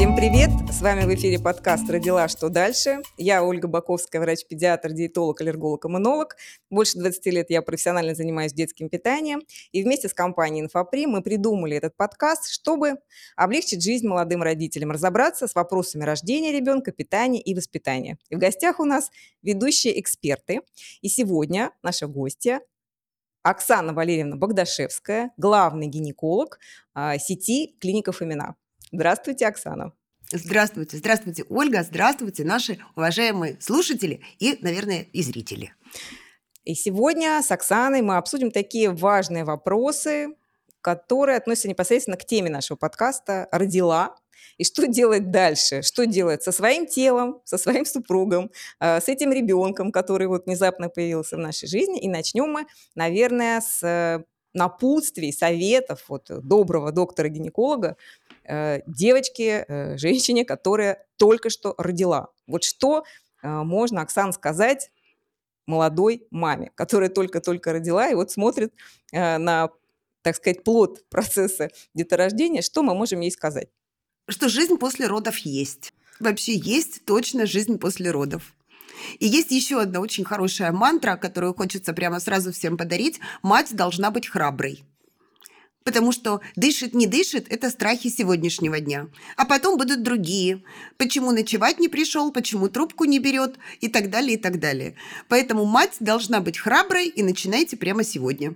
Всем привет! С вами в эфире подкаст «Родила. Что дальше?». Я Ольга Баковская, врач-педиатр, диетолог, аллерголог, иммунолог. Больше 20 лет я профессионально занимаюсь детским питанием. И вместе с компанией «Инфопри» мы придумали этот подкаст, чтобы облегчить жизнь молодым родителям, разобраться с вопросами рождения ребенка, питания и воспитания. И в гостях у нас ведущие эксперты. И сегодня наша гостья Оксана Валерьевна Богдашевская, главный гинеколог а, сети клиников «Имена». Здравствуйте, Оксана. Здравствуйте, здравствуйте, Ольга, здравствуйте, наши уважаемые слушатели и, наверное, и зрители. И сегодня с Оксаной мы обсудим такие важные вопросы, которые относятся непосредственно к теме нашего подкаста «Родила», и что делать дальше? Что делать со своим телом, со своим супругом, э, с этим ребенком, который вот внезапно появился в нашей жизни? И начнем мы, наверное, с э, напутствий, советов вот доброго доктора-гинеколога, Э, девочке, женщине, которая только что родила. Вот что можно, Оксан, сказать молодой маме, которая только-только родила и вот смотрит на, так сказать, плод процесса деторождения, что мы можем ей сказать? Что жизнь после родов есть. Вообще есть точно жизнь после родов. И есть еще одна очень хорошая мантра, которую хочется прямо сразу всем подарить. Мать должна быть храброй. Потому что дышит, не дышит – это страхи сегодняшнего дня. А потом будут другие. Почему ночевать не пришел, почему трубку не берет и так далее, и так далее. Поэтому мать должна быть храброй и начинайте прямо сегодня.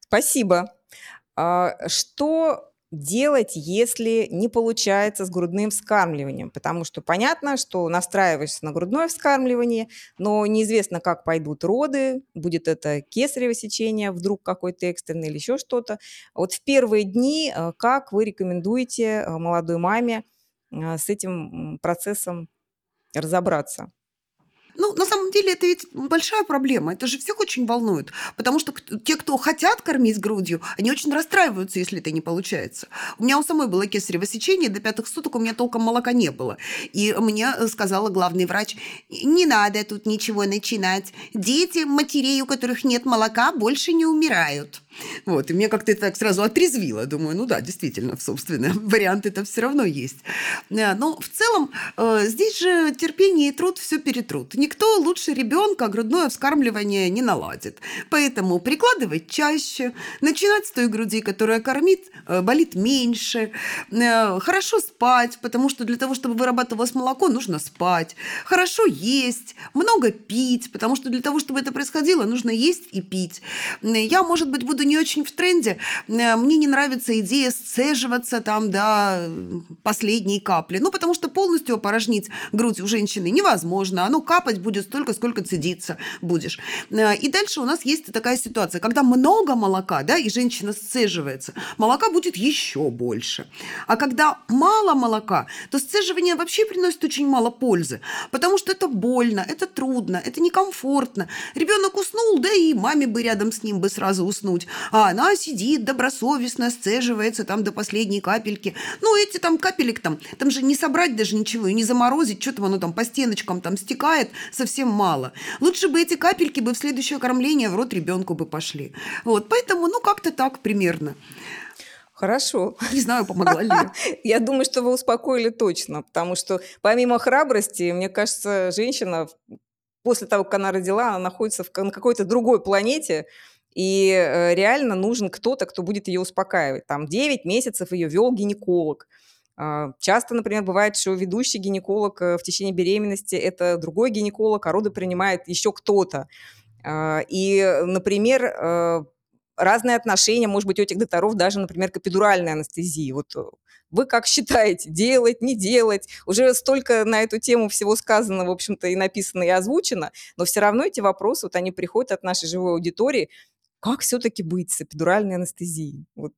Спасибо. А, что делать, если не получается с грудным вскармливанием? Потому что понятно, что настраиваешься на грудное вскармливание, но неизвестно, как пойдут роды, будет это кесарево сечение, вдруг какой-то экстренный или еще что-то. Вот в первые дни э, как вы рекомендуете э, молодой маме с этим процессом разобраться? Ну, на самом деле, это ведь большая проблема. Это же всех очень волнует. Потому что те, кто хотят кормить грудью, они очень расстраиваются, если это не получается. У меня у самой было кесарево сечение, до пятых суток у меня толком молока не было. И мне сказала главный врач, не надо тут ничего начинать. Дети матерей, у которых нет молока, больше не умирают. Вот, и мне как-то это так сразу отрезвило. Думаю, ну да, действительно, собственно, вариант это все равно есть. Э, но в целом э, здесь же терпение и труд все перетрут. Никто лучше ребенка грудное вскармливание не наладит. Поэтому прикладывать чаще, начинать с той груди, которая кормит, э, болит меньше, хорошо спать, потому что для того, чтобы вырабатывалось молоко, нужно спать, хорошо есть, много пить, потому что для того, чтобы это происходило, нужно есть и пить. Я, может быть, буду не очень в тренде. Э, мне не нравится идея сцеживаться там до последней капли. Ну, потому что полностью опорожнить грудь у женщины невозможно. Оно капать будет столько, сколько цедиться будешь. Э, и дальше у нас есть такая ситуация, когда много молока, да, и женщина сцеживается, молока будет еще больше. А когда мало молока, то сцеживание вообще приносит очень мало пользы, потому что это больно, это трудно, это некомфортно. Ребенок уснул, да и маме бы рядом с ним бы сразу уснуть а она сидит добросовестно, сцеживается там до последней капельки. Ну, эти там капелек там, там же не собрать даже ничего и не заморозить, что там оно там по стеночкам там стекает, совсем мало. Лучше бы эти капельки бы в следующее кормление в рот ребенку бы пошли. Вот, поэтому, ну, как-то так примерно. Хорошо. Не знаю, помогла ли. Я думаю, что вы успокоили точно, потому что помимо храбрости, мне кажется, женщина после того, как она родила, она находится в, на какой-то другой планете, и э, реально нужен кто-то, кто будет ее успокаивать. Там 9 месяцев ее вел гинеколог. А, часто, например, бывает, что ведущий гинеколог э, в течение беременности – это другой гинеколог, а роды принимает еще кто-то. А, и, например, э, разные отношения, может быть, у этих докторов даже, например, к эпидуральной анестезии. Вот вы как считаете, делать, не делать? Уже столько на эту тему всего сказано, в общем-то, и написано, и озвучено, но все равно эти вопросы, вот они приходят от нашей живой аудитории, как все-таки быть с эпидуральной анестезией? Вот.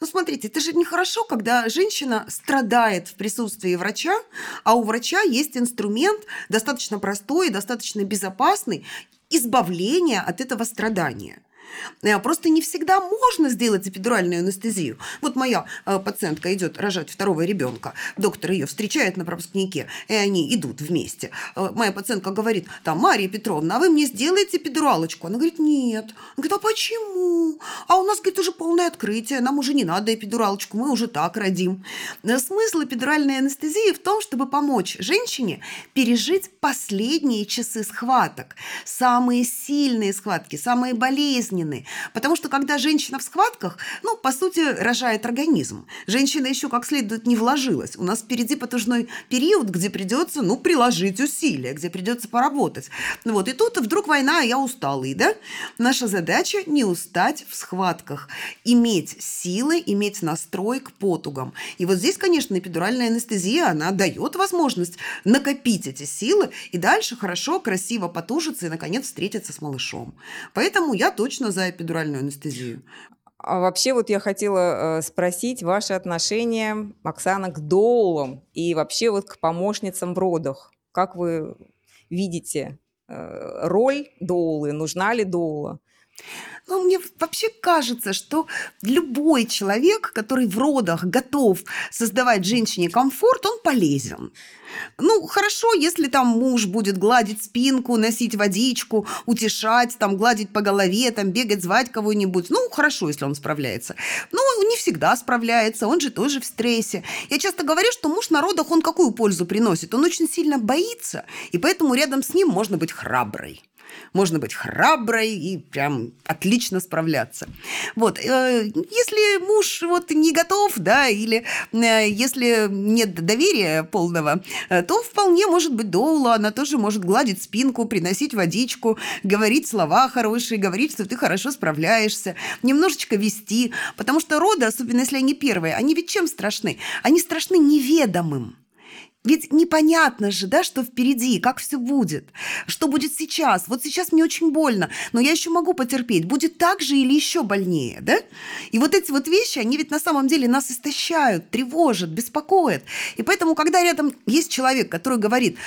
Ну, смотрите, это же нехорошо, когда женщина страдает в присутствии врача, а у врача есть инструмент достаточно простой достаточно безопасный избавления от этого страдания. Э, просто не всегда можно сделать эпидуральную анестезию. Вот моя э, пациентка идет рожать второго ребенка, доктор ее встречает на пропускнике, и они идут вместе. Э, моя пациентка говорит, там, Мария Петровна, а вы мне сделаете эпидуралочку? Она говорит, нет. Она говорит, а почему? А у нас, говорит, уже полное открытие, нам уже не надо эпидуралочку, мы уже так родим. Смысл эпидуральной анестезии в том, чтобы помочь женщине пережить последние часы схваток, самые сильные схватки, самые болезненные, Потому что когда женщина в схватках, ну, по сути, рожает организм. Женщина еще как следует не вложилась. У нас впереди потужной период, где придется, ну, приложить усилия, где придется поработать. Вот, и тут вдруг война, а я усталый, да? Наша задача не устать в схватках, иметь силы, иметь настрой к потугам. И вот здесь, конечно, эпидуральная анестезия, она дает возможность накопить эти силы и дальше хорошо, красиво потужиться и, наконец, встретиться с малышом. Поэтому я точно за эпидуральную анестезию. А вообще вот я хотела э, спросить ваше отношение, Оксана, к доулам и вообще вот к помощницам в родах. Как вы видите э, роль доулы, нужна ли доула? Ну, мне вообще кажется, что любой человек, который в родах готов создавать женщине комфорт, он полезен. Ну, хорошо, если там муж будет гладить спинку, носить водичку, утешать, там, гладить по голове, там, бегать, звать кого-нибудь. Ну, хорошо, если он справляется. Но он не всегда справляется, он же тоже в стрессе. Я часто говорю, что муж на родах, он какую пользу приносит? Он очень сильно боится, и поэтому рядом с ним можно быть храброй можно быть храброй и прям отлично справляться. Вот, э, если муж вот не готов, да, или э, если нет доверия полного, э, то вполне может быть доула, она тоже может гладить спинку, приносить водичку, говорить слова хорошие, говорить, что ты хорошо справляешься, немножечко вести, потому что роды, особенно если они первые, они ведь чем страшны? Они страшны неведомым. Ведь непонятно же, да, что впереди, как все будет, что будет сейчас. Вот сейчас мне очень больно, но я еще могу потерпеть. Будет так же или еще больнее, да? И вот эти вот вещи, они ведь на самом деле нас истощают, тревожат, беспокоят. И поэтому, когда рядом есть человек, который говорит,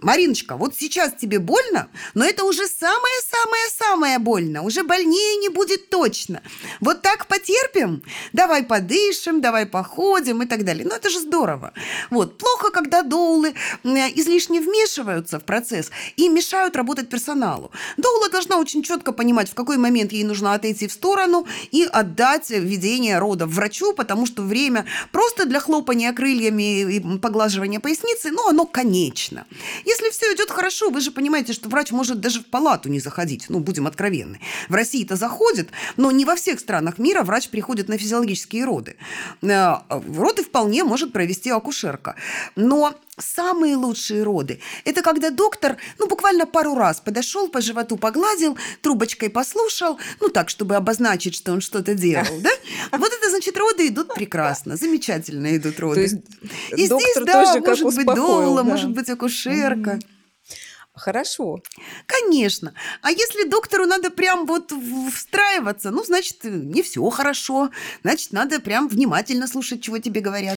Мариночка, вот сейчас тебе больно, но это уже самое-самое-самое больно. Уже больнее не будет точно. Вот так потерпим? Давай подышим, давай походим и так далее. Ну, это же здорово. Вот. Плохо, когда доулы излишне вмешиваются в процесс и мешают работать персоналу. Доула должна очень четко понимать, в какой момент ей нужно отойти в сторону и отдать ведение рода врачу, потому что время просто для хлопания крыльями и поглаживания поясницы, ну, оно конечно. Если все идет хорошо, вы же понимаете, что врач может даже в палату не заходить. Ну, будем откровенны. В России это заходит, но не во всех странах мира врач приходит на физиологические роды. Э, роды вполне может провести акушерка. Но Самые лучшие роды – это когда доктор, ну, буквально пару раз подошел, по животу погладил, трубочкой послушал, ну, так, чтобы обозначить, что он что-то делал, да? Вот это, значит, роды идут прекрасно, замечательно идут роды. И здесь, да, может быть доула, да. может быть акушерка. Хорошо. Конечно. А если доктору надо прям вот встраиваться, ну, значит, не все хорошо. Значит, надо прям внимательно слушать, чего тебе говорят.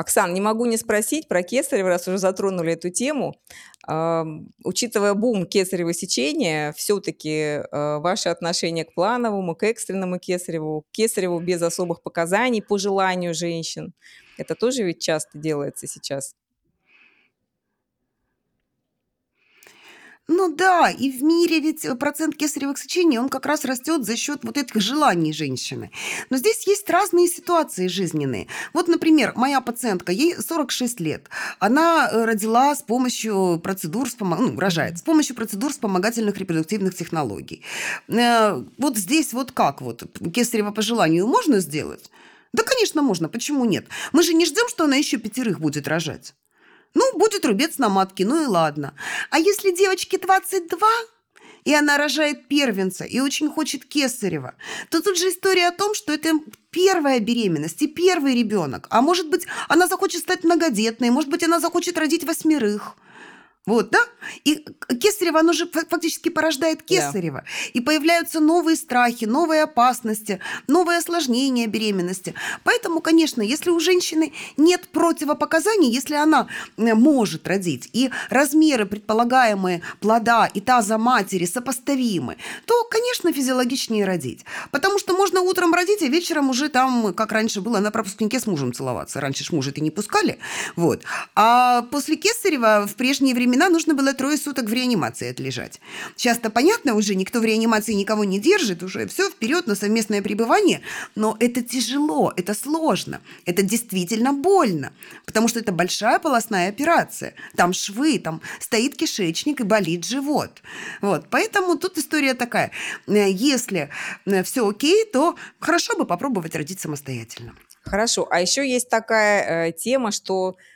Оксан, не могу не спросить про кесарево, раз уже затронули эту тему. Учитывая бум кесарево сечения, все-таки э, ваше отношение к плановому, к экстренному кесареву, к кесареву без особых показаний по желанию женщин, это тоже ведь часто делается сейчас. Ну да, и в мире ведь э, процент кесаревых сечений, он как раз растет за счет вот этих желаний женщины. Но здесь есть разные ситуации жизненные. Вот, например, моя пациентка, ей 46 лет. Она э, родила с помощью процедур, ну, рожает, с помощью процедур вспомогательных репродуктивных технологий. Э, вот здесь вот как вот, кесарево по желанию можно сделать? Да, конечно, можно. Почему нет? Мы же не ждем, что она еще пятерых будет рожать. Ну, будет рубец на матке, ну и ладно. А если девочке 22, и она рожает первенца и очень хочет кесарева, то тут же история о том, что это первая беременность и первый ребенок. А может быть, она захочет стать многодетной, может быть, она захочет родить восьмерых. Вот, да? И кесарево, оно же фактически порождает кесарево. Да. И появляются новые страхи, новые опасности, новые осложнения беременности. Поэтому, конечно, если у женщины нет противопоказаний, если она э, может родить, и размеры предполагаемые плода и таза матери сопоставимы, то, конечно, физиологичнее родить. Потому что можно утром родить, а вечером уже там, как раньше было, на пропускнике с мужем целоваться. Раньше ж мужа-то не пускали. Вот. А после кесарева в прежние времена нужно было трое суток в реанимации отлежать. Сейчас-то понятно, уже никто в реанимации никого не держит, уже все вперед на совместное пребывание, но это тяжело, это сложно, это действительно больно, потому что это большая полостная операция, там швы, там стоит кишечник и болит живот. Вот, поэтому тут история такая, если э, все окей, то хорошо бы попробовать родить самостоятельно. Хорошо, а еще есть такая э, тема, что э,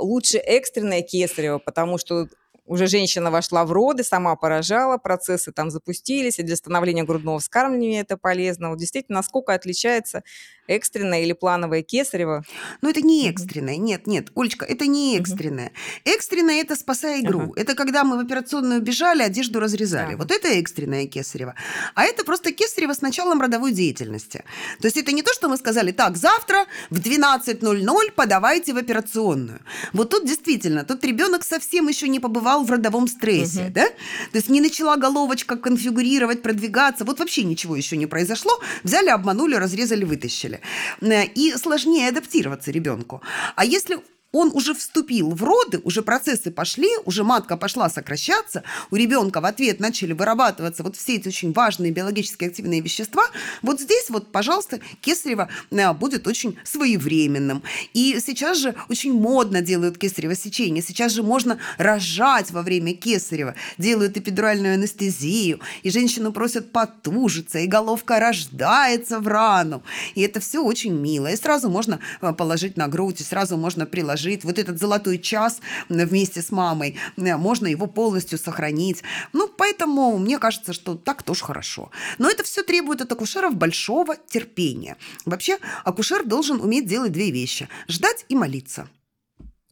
лучше экстренное кесарево, потому что уже женщина вошла в роды, сама поражала, процессы там запустились, и для становления грудного вскармливания это полезно. Вот действительно, насколько отличается экстренное или плановое кесарево? Ну, это не экстренное, нет, нет, Олечка, это не экстренное. Экстренное – это спасай игру. Ага. Это когда мы в операционную бежали, одежду разрезали. Ага. Вот это экстренное кесарево. А это просто кесарево с началом родовой деятельности. То есть это не то, что мы сказали, так, завтра в 12.00 подавайте в операционную. Вот тут действительно, тут ребенок совсем еще не побывал побывал в родовом стрессе, угу. да? То есть не начала головочка конфигурировать, продвигаться, вот вообще ничего еще не произошло, взяли, обманули, разрезали, вытащили. Э, и сложнее адаптироваться ребенку. А если он уже вступил в роды, уже процессы пошли, уже матка пошла сокращаться, у ребенка в ответ начали вырабатываться вот все эти очень важные биологически активные вещества, вот здесь вот, пожалуйста, кесарево э, будет очень своевременным. И сейчас же очень модно делают кесарево сечение, сейчас же можно рожать во время кесарева, делают эпидуральную анестезию, и женщину просят потужиться, и головка рождается в рану. И это все очень мило. И сразу можно э, положить на грудь, и сразу можно приложить жить. Вот этот золотой час вместе с мамой, можно его полностью сохранить. Ну, поэтому мне кажется, что так тоже хорошо. Но это все требует от акушеров большого терпения. Вообще, акушер должен уметь делать две вещи. Ждать и молиться.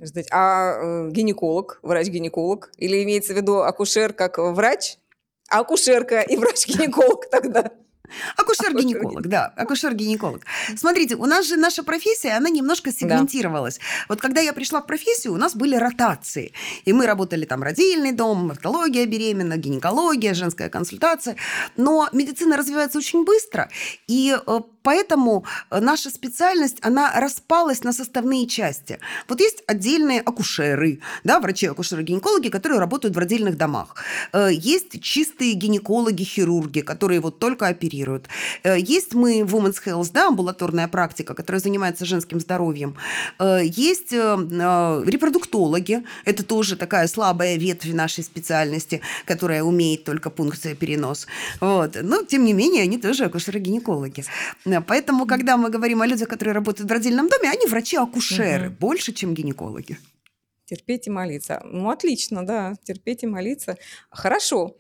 Ждать. А э, гинеколог, врач-гинеколог? Или имеется в виду акушер как врач? А акушерка и врач-гинеколог тогда? Акушер-гинеколог, да, акушер-гинеколог. Смотрите, у нас же наша профессия, она немножко сегментировалась. Да. Вот когда я пришла в профессию, у нас были ротации. И мы работали там родильный дом, морфология беременна, гинекология, женская консультация. Но медицина развивается очень быстро, и э, поэтому наша специальность, она распалась на составные части. Вот есть отдельные акушеры, да, врачи-акушеры-гинекологи, которые работают в родильных домах. Э, есть чистые гинекологи-хирурги, которые вот только оперируют. Э, есть мы в Women's Health, да, амбулаторная практика, которая занимается женским здоровьем. Э, есть э, репродуктологи, это тоже такая слабая ветвь нашей специальности, которая умеет только пункция перенос. Вот. Но, тем не менее, они тоже акушеры-гинекологи. Поэтому, когда мы говорим о людях, которые работают в родильном доме, они врачи-акушеры, угу. больше, чем гинекологи. Терпеть и молиться. Ну, отлично, да, терпеть и молиться. Хорошо.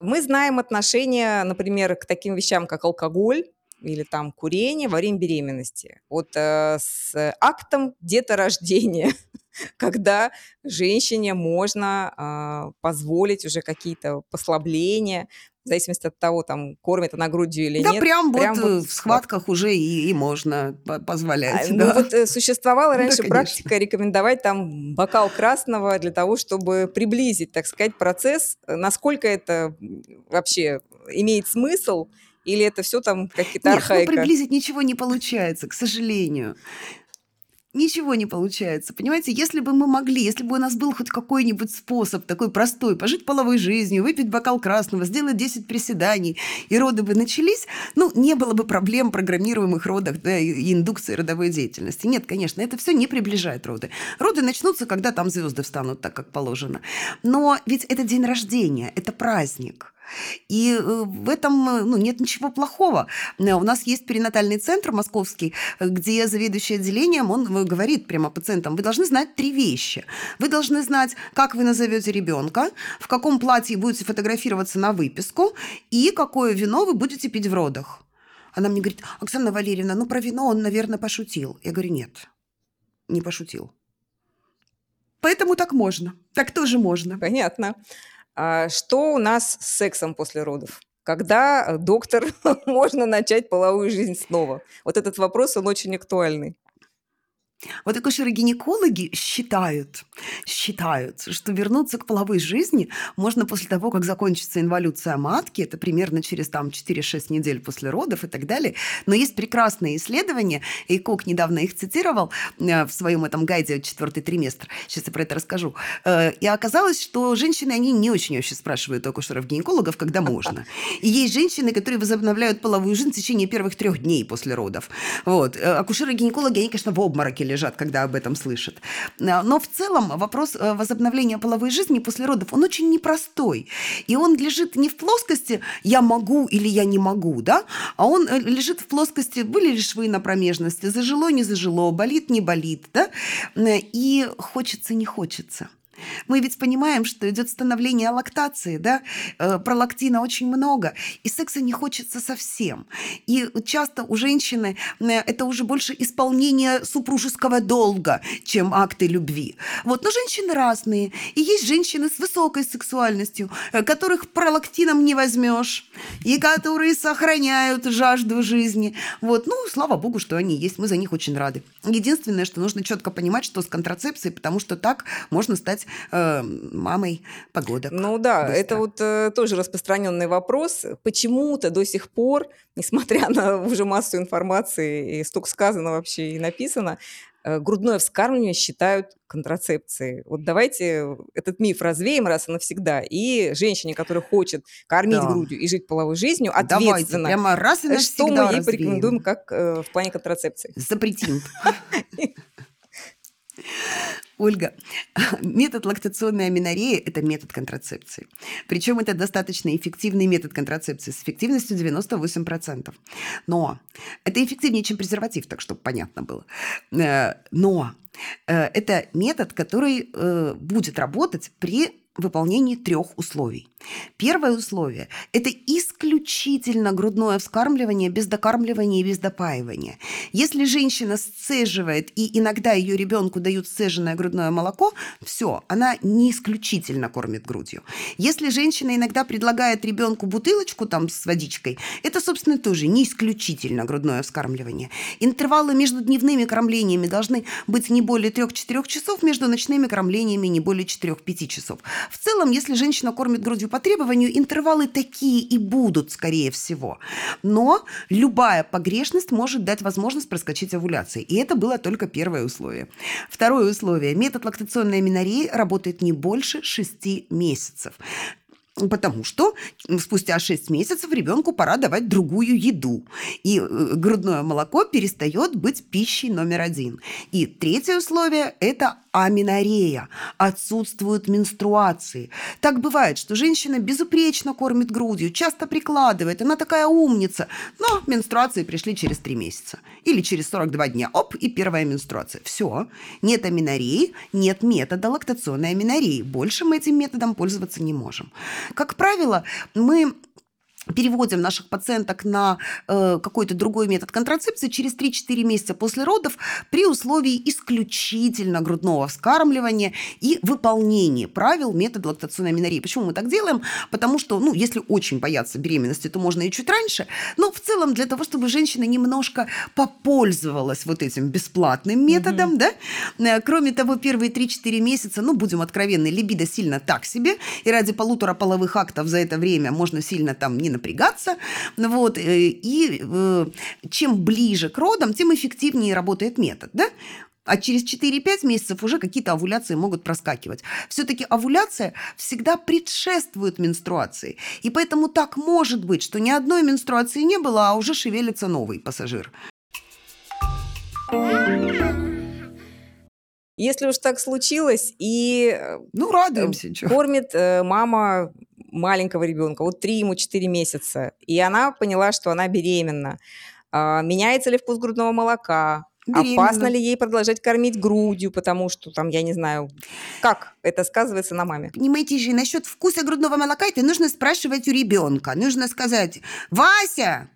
Мы знаем отношение, например, к таким вещам, как алкоголь или там курение во время беременности. Вот э, с актом деторождения, когда женщине можно э, позволить уже какие-то послабления, в зависимости от того, там, кормит она грудью или да, нет. Прям, прям вот, вот в схватках уже и, и можно позволять. А, да. Ну вот э, существовала раньше да, практика рекомендовать там бокал красного для того, чтобы приблизить, так сказать, процесс. Насколько это вообще имеет смысл? Или это все там какие-то Нет, архаика? Ну, приблизить ничего не получается, к сожалению ничего не получается. Понимаете, если бы мы могли, если бы у нас был хоть какой-нибудь способ такой простой, пожить половой жизнью, выпить бокал красного, сделать 10 приседаний, и роды бы начались, ну, не было бы проблем программируемых родах да, и индукции родовой деятельности. Нет, конечно, это все не приближает роды. Роды начнутся, когда там звезды встанут так, как положено. Но ведь это день рождения, это праздник. И э, в этом э, ну, нет ничего плохого. Э, у нас есть перинатальный центр московский, где заведующий отделением, он говорит прямо пациентам, вы должны знать три вещи. Вы должны знать, как вы назовете ребенка, в каком платье будете фотографироваться на выписку и какое вино вы будете пить в родах. Она мне говорит, Оксана Валерьевна, ну про вино он, наверное, пошутил. Я говорю, нет, не пошутил. Поэтому так можно. Так тоже можно. Понятно. А что у нас с сексом после родов? Когда, доктор, можно начать половую жизнь снова? Вот этот вопрос, он очень актуальный. Вот акушеры-гинекологи считают, считают, что вернуться к половой жизни можно после того, как закончится инволюция матки, это примерно через там 4-6 недель после родов и так далее. Но есть прекрасные исследования, и Кок недавно их цитировал э, в своем этом гайде «Четвертый триместр». Сейчас я про это расскажу. Э, и оказалось, что женщины, они не очень вообще спрашивают акушеров-гинекологов, когда можно. И есть женщины, которые возобновляют половую жизнь в течение первых трех дней после родов. Вот. Э, акушеры-гинекологи, они, конечно, в обмороке лежат, когда об этом слышат. А, но в целом вопрос э, возобновления половой жизни после родов, он очень непростой. И он лежит не в плоскости «я могу» или «я не могу», да? а он э, лежит в плоскости «были ли швы на промежности», «зажило, не зажило», «болит, не болит». Да? И хочется, не хочется. Мы ведь понимаем, что идет становление лактации, да, э, пролактина очень много, и секса не хочется совсем. И часто у женщины э, это уже больше исполнение супружеского долга, чем акты любви. Вот, но женщины разные, и есть женщины с высокой сексуальностью, э, которых пролактином не возьмешь, и которые сохраняют жажду жизни. Вот, ну, слава богу, что они есть, мы за них очень рады. Единственное, что нужно четко понимать, что с контрацепцией, потому что так можно стать э, мамой погодок. Ну да, быстро. это вот э, тоже распространенный вопрос. Почему-то до сих пор, несмотря на уже массу информации и столько сказано вообще и написано, э, грудное вскармливание считают контрацепцией. Вот давайте этот миф развеем раз и навсегда. И женщине, которая хочет кормить да. грудью и жить половой жизнью, ответственно. Давайте, прямо раз и навсегда Что мы ей развеем. порекомендуем как э, в плане контрацепции? Запретим. Ольга, метод лактационной аминореи – это метод контрацепции. Причем это достаточно эффективный метод контрацепции с эффективностью 98%. Но это эффективнее, чем презерватив, так чтобы понятно было. Э, но э, это метод, который э, будет работать при выполнении трех условий. Первое условие – это исключительно грудное вскармливание без докармливания и без допаивания. Если женщина сцеживает и иногда ее ребенку дают сцеженное грудное молоко, все, она не исключительно кормит грудью. Если женщина иногда предлагает ребенку бутылочку там с водичкой, это, собственно, тоже не исключительно грудное вскармливание. Интервалы между дневными кормлениями должны быть не более 3-4 часов, между ночными кормлениями не более 4-5 часов. В целом, если женщина кормит грудью по требованию, интервалы такие и будут, скорее всего. Но любая погрешность может дать возможность проскочить овуляции. И это было только первое условие. Второе условие. Метод лактационной аминореи работает не больше 6 месяцев. Потому что спустя 6 месяцев ребенку пора давать другую еду. И э, грудное молоко перестает быть пищей номер один. И третье условие – это аминорея. Отсутствуют менструации. Так бывает, что женщина безупречно кормит грудью, часто прикладывает, она такая умница, но менструации пришли через 3 месяца. Или через 42 дня. Оп, и первая менструация. Все. Нет аминореи, нет метода лактационной аминореи. Больше мы этим методом пользоваться не можем. Как правило, мы переводим наших пациенток на э, какой-то другой метод контрацепции через 3-4 месяца после родов при условии исключительно грудного вскармливания и выполнения правил метода лактационной аминореи. Почему мы так делаем? Потому что, ну, если очень бояться беременности, то можно и чуть раньше, но в целом для того, чтобы женщина немножко попользовалась вот этим бесплатным методом, mm-hmm. да, э, кроме того, первые 3-4 месяца, ну, будем откровенны, либидо сильно так себе, и ради полутора половых актов за это время можно сильно там не напрягаться. Вот, э, и э, чем ближе к родам, тем эффективнее работает метод. Да? А через 4-5 месяцев уже какие-то овуляции могут проскакивать. Все-таки овуляция всегда предшествует менструации. И поэтому так может быть, что ни одной менструации не было, а уже шевелится новый пассажир. Если уж так случилось, и э, ну, радуемся, кормит мама маленького ребенка, вот 3 ему 4 месяца, и она поняла, что она беременна. А, меняется ли вкус грудного молока? Беременна. Опасно ли ей продолжать кормить грудью, потому что там, я не знаю, как это сказывается на маме? Понимаете же, насчет вкуса грудного молока это нужно спрашивать у ребенка. Нужно сказать, Вася,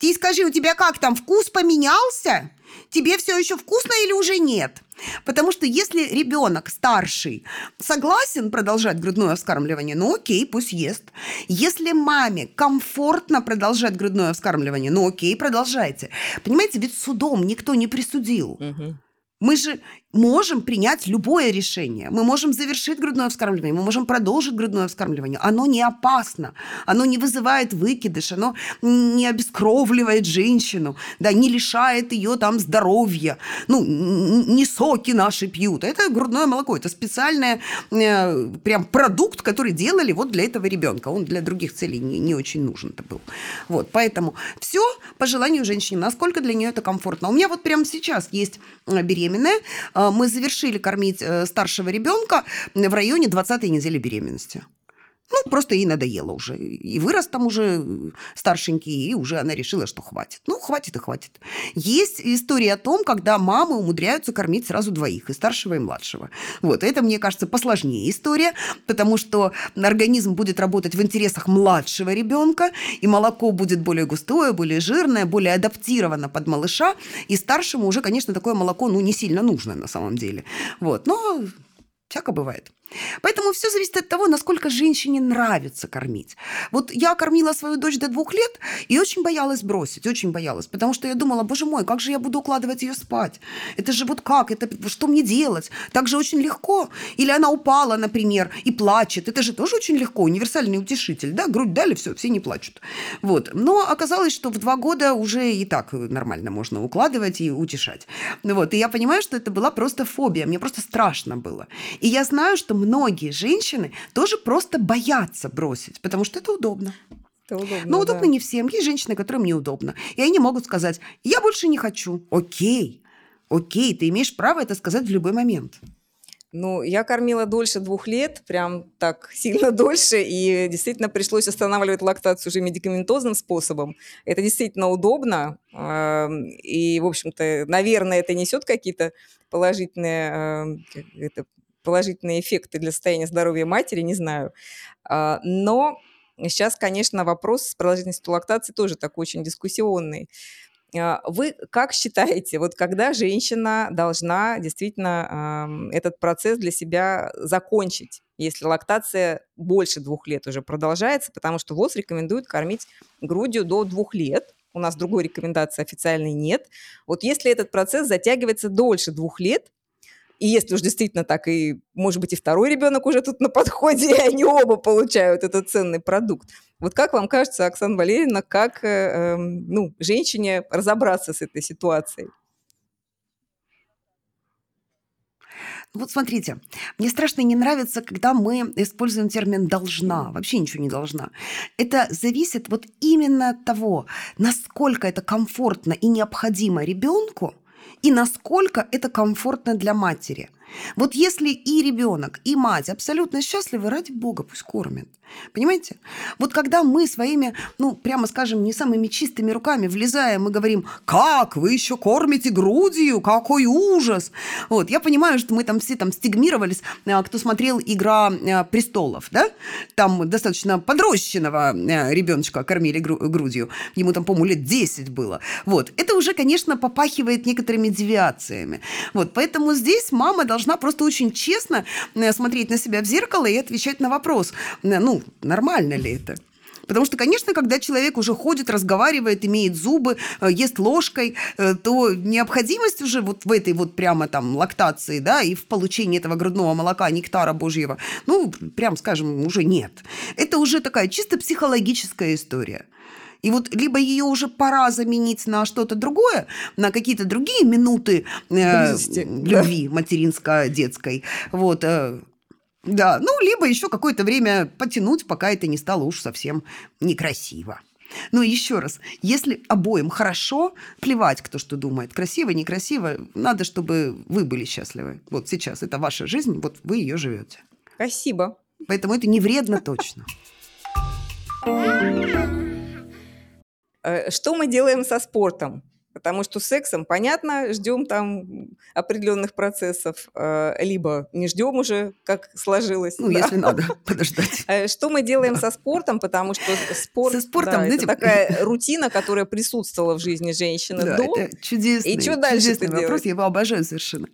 Ты скажи, у тебя как там, вкус поменялся? Тебе все еще вкусно или уже нет? Потому что если ребенок старший согласен продолжать грудное вскармливание, ну окей, пусть ест. Если маме комфортно продолжать грудное вскармливание, ну окей, продолжайте. Понимаете, ведь судом никто не присудил. Мгм. Мы же можем принять любое решение. Мы можем завершить грудное вскармливание, мы можем продолжить грудное вскармливание. Оно не опасно, оно не вызывает выкидыш, оно не обескровливает женщину, да, не лишает ее там здоровья. Ну, не соки наши пьют. Это грудное молоко, это специальный э, прям продукт, который делали вот для этого ребенка. Он для других целей не, не очень нужен это был. Вот, поэтому все по желанию женщины, насколько для нее это комфортно. У меня вот прямо сейчас есть э, беременная, э, мы завершили кормить э, старшего ребенка в районе 20 недели беременности. Ну, просто ей надоело уже. И вырос там уже старшенький, и уже она решила, что хватит. Ну, хватит и хватит. Есть история о том, когда мамы умудряются кормить сразу двоих, и старшего, и младшего. Вот, это, мне кажется, посложнее история, потому что организм будет работать в интересах младшего ребенка, и молоко будет более густое, более жирное, более адаптировано под малыша, и старшему уже, конечно, такое молоко, ну, не сильно нужно на самом деле. Вот, но всяко бывает. Поэтому все зависит от того, насколько женщине нравится кормить. Вот я кормила свою дочь до двух лет и очень боялась бросить, очень боялась, потому что я думала, боже мой, как же я буду укладывать ее спать? Это же вот как? Это что мне делать? Так же очень легко. Или она упала, например, и плачет. Это же тоже очень легко. Универсальный утешитель, да? Грудь дали, все, все не плачут. Вот. Но оказалось, что в два года уже и так нормально можно укладывать и утешать. Вот. И я понимаю, что это была просто фобия. Мне просто страшно было. И я знаю, что многие женщины тоже просто боятся бросить, потому что это удобно. Это удобно, Но удобно да. не всем. Есть женщины, которым неудобно. И они могут сказать, я больше не хочу. Окей, окей, ты имеешь право это сказать в любой момент. Ну, я кормила дольше двух лет, прям так сильно дольше, и действительно пришлось останавливать лактацию уже медикаментозным способом. Это действительно удобно, ам, и, в общем-то, наверное, это несет какие-то положительные, как это, положительные эффекты для состояния здоровья матери, не знаю. А, Но сейчас, конечно, вопрос с продолжительностью лактации тоже такой очень дискуссионный. А, Вы как считаете, вот когда женщина должна действительно этот процесс для себя закончить, если лактация больше двух лет уже продолжается, потому что ВОЗ рекомендует кормить грудью до двух лет, у нас другой рекомендации официальной нет. Вот если этот процесс затягивается дольше двух лет, и если уж действительно так, и, может быть, и второй ребенок уже тут на подходе, и они оба получают этот ценный продукт. Вот как вам кажется, Оксана Валерьевна, как э, эм, ну, женщине разобраться с этой ситуацией? Вот смотрите, мне страшно не нравится, когда мы используем термин «должна». Вообще ничего не должна. Это зависит вот именно от того, насколько это комфортно и необходимо ребенку, и насколько это комфортно для матери. Вот если и ребенок, и мать абсолютно счастливы, ради бога, пусть кормят. Понимаете? Вот когда мы своими, ну, прямо скажем, не самыми чистыми руками влезаем и говорим, как, вы еще кормите грудью, какой ужас. Вот, я понимаю, что мы там все там стигмировались, а, кто смотрел «Игра а, престолов», да? Там достаточно подрощенного а, ребеночка кормили гру- грудью. Ему там, по-моему, лет 10 было. Вот. Это уже, конечно, попахивает некоторыми девиациями. Вот. Поэтому здесь мама должна просто очень честно э, смотреть на себя в зеркало и отвечать на вопрос, э, ну, нормально ли это? Потому что, конечно, когда человек уже ходит, разговаривает, имеет зубы, э, ест ложкой, то необходимость уже вот в этой вот прямо там лактации, да, и в получении этого грудного молока, нектара божьего, ну, прям скажем, уже нет. Это уже такая чисто психологическая история. И вот либо ее уже пора заменить на что-то другое, на какие-то другие минуты э, любви материнско-детской. Вот, э, да, ну, либо еще какое-то время потянуть, пока это не стало уж совсем некрасиво. Но еще раз, если обоим хорошо, плевать, кто что думает, красиво, некрасиво, надо, чтобы вы были счастливы. Вот сейчас это ваша жизнь, вот вы ее живете. Спасибо. Поэтому это не вредно точно. Э, Что мы делаем со спортом? Потому что сексом, понятно, ждем там определенных процессов, э, либо не ждем уже, как сложилось. Ну, да. если надо подождать. Э, что мы делаем со спортом, потому что спорт, Со спортом, да, знаете, это такая рутина, которая присутствовала в жизни женщины Да, до. это чудесный, И чё дальше чудесный ты вопрос, делаешь? я его обожаю совершенно.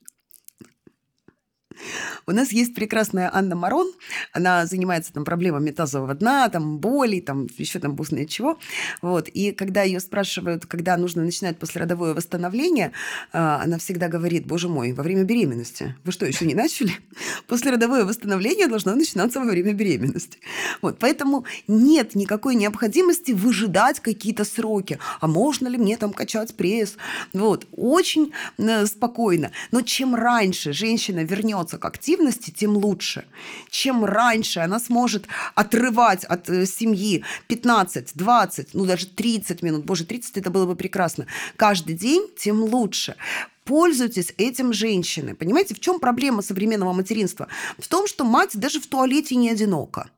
У нас есть прекрасная Анна Марон, она занимается там проблемами тазового дна, там боли, там еще там бог чего. Вот. И когда ее спрашивают, когда нужно начинать послеродовое восстановление, а, она всегда говорит, боже мой, во время беременности. Вы что, еще не начали? Послеродовое восстановление должно начинаться во время беременности. Вот. Поэтому нет никакой необходимости выжидать какие-то сроки. А можно ли мне там качать пресс? Вот. Очень э, спокойно. Но чем раньше женщина вернется к активности, тем лучше. Чем раньше она сможет отрывать от э, семьи 15, 20, ну даже 30 минут, боже, 30 это было бы прекрасно, каждый день, тем лучше. Пользуйтесь этим женщины. Понимаете, в чем проблема современного материнства? В том, что мать даже в туалете не одинока.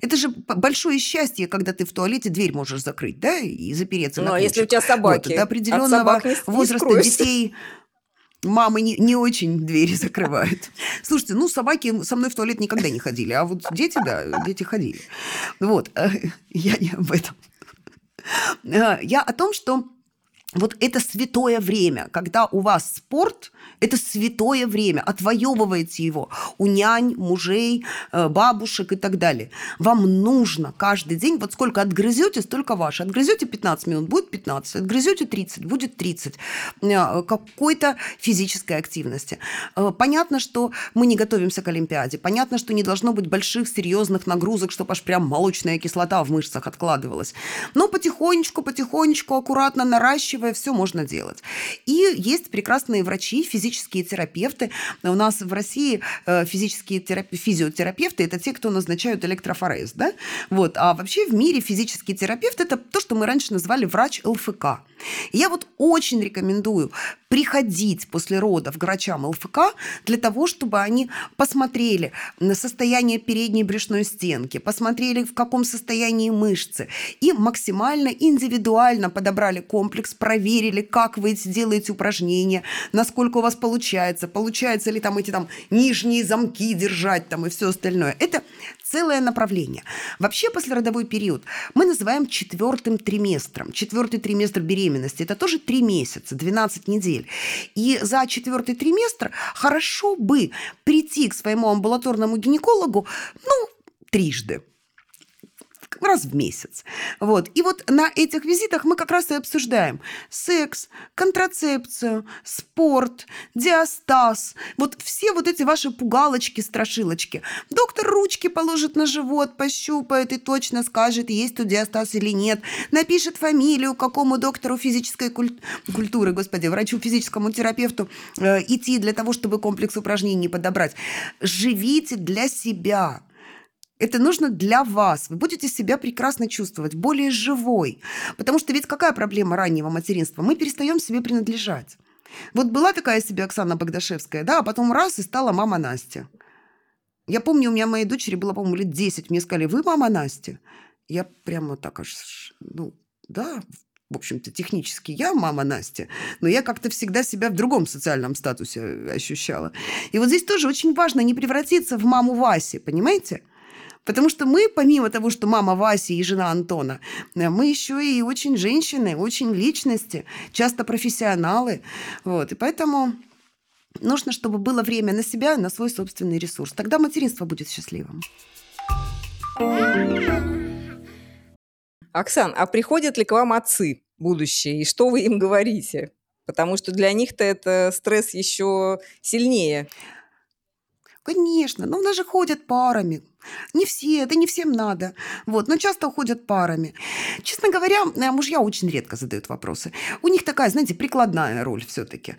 Это же большое счастье, когда ты в туалете дверь можешь закрыть, да, и запереться Ну, на а если у тебя собаки? Вот, до определенного собак не не возраста скроешься. детей мамы не, не очень двери закрывают. Слушайте, ну, собаки со мной в туалет никогда не ходили, а вот дети, да, дети ходили. Вот, э, я не об этом. Э, Я о том, что вот это святое время, когда у вас спорт, это святое время, отвоевываете его у нянь, мужей, э, бабушек и так далее. Вам нужно каждый день, вот сколько отгрызете, столько ваше. Отгрызете 15 минут, будет 15, отгрызете 30, будет 30. Э, Какой-то физической активности. Э, Понятно, что мы не готовимся к Олимпиаде, понятно, что не должно быть больших серьезных нагрузок, чтобы аж прям молочная кислота в мышцах откладывалась. Но потихонечку, потихонечку, аккуратно наращивая, все можно делать. И есть прекрасные врачи, физические терапевты. У нас в России э, физические терап- физиотерапевты – это те, кто назначают электрофорез. Да? Вот. А вообще в мире физический терапевт – это то, что мы раньше назвали врач ЛФК. И я вот очень рекомендую приходить после родов к врачам ЛФК для того, чтобы они посмотрели на состояние передней брюшной стенки, посмотрели, в каком состоянии мышцы, и максимально индивидуально подобрали комплекс, проверили, как вы делаете упражнения, насколько у вас получается, получается ли там эти там нижние замки держать там и все остальное. Это целое направление. Вообще послеродовой период мы называем четвертым триместром. Четвертый триместр беременности – это тоже три месяца, 12 недель. И за четвертый триместр хорошо бы прийти к своему амбулаторному гинекологу, ну, трижды раз в месяц. Вот. И вот на этих визитах мы как раз и обсуждаем секс, контрацепцию, спорт, диастаз, вот все вот эти ваши пугалочки, страшилочки. Доктор ручки положит на живот, пощупает и точно скажет, есть тут диастаз или нет. Напишет фамилию, какому доктору физической куль- культуры, господи, врачу, физическому терапевту э, идти для того, чтобы комплекс упражнений подобрать. Живите для себя. Это нужно для вас. Вы будете себя прекрасно чувствовать, более живой. Потому что ведь какая проблема раннего материнства? Мы перестаем себе принадлежать. Вот была такая себе Оксана Богдашевская, да, а потом раз и стала мама Настя. Я помню, у меня моей дочери было, по-моему, лет 10. Мне сказали, вы мама Настя? Я прямо так аж, ну, да, в общем-то, технически я мама Настя, но я как-то всегда себя в другом социальном статусе ощущала. И вот здесь тоже очень важно не превратиться в маму Васи, понимаете? Потому что мы, помимо того, что мама Васи и жена Антона, э, мы еще и очень женщины, очень личности, часто профессионалы. Вот. И поэтому нужно, чтобы было время на себя, на свой собственный ресурс. Тогда материнство будет счастливым. Оксан, а приходят ли к вам отцы будущие, и что вы им говорите? Потому что для них-то это стресс еще сильнее. Конечно, но у нас же ходят парами. Не все, это не всем надо. Вот, но часто уходят парами. Честно говоря, э, мужья очень редко задают вопросы. У них такая, знаете, прикладная роль все-таки.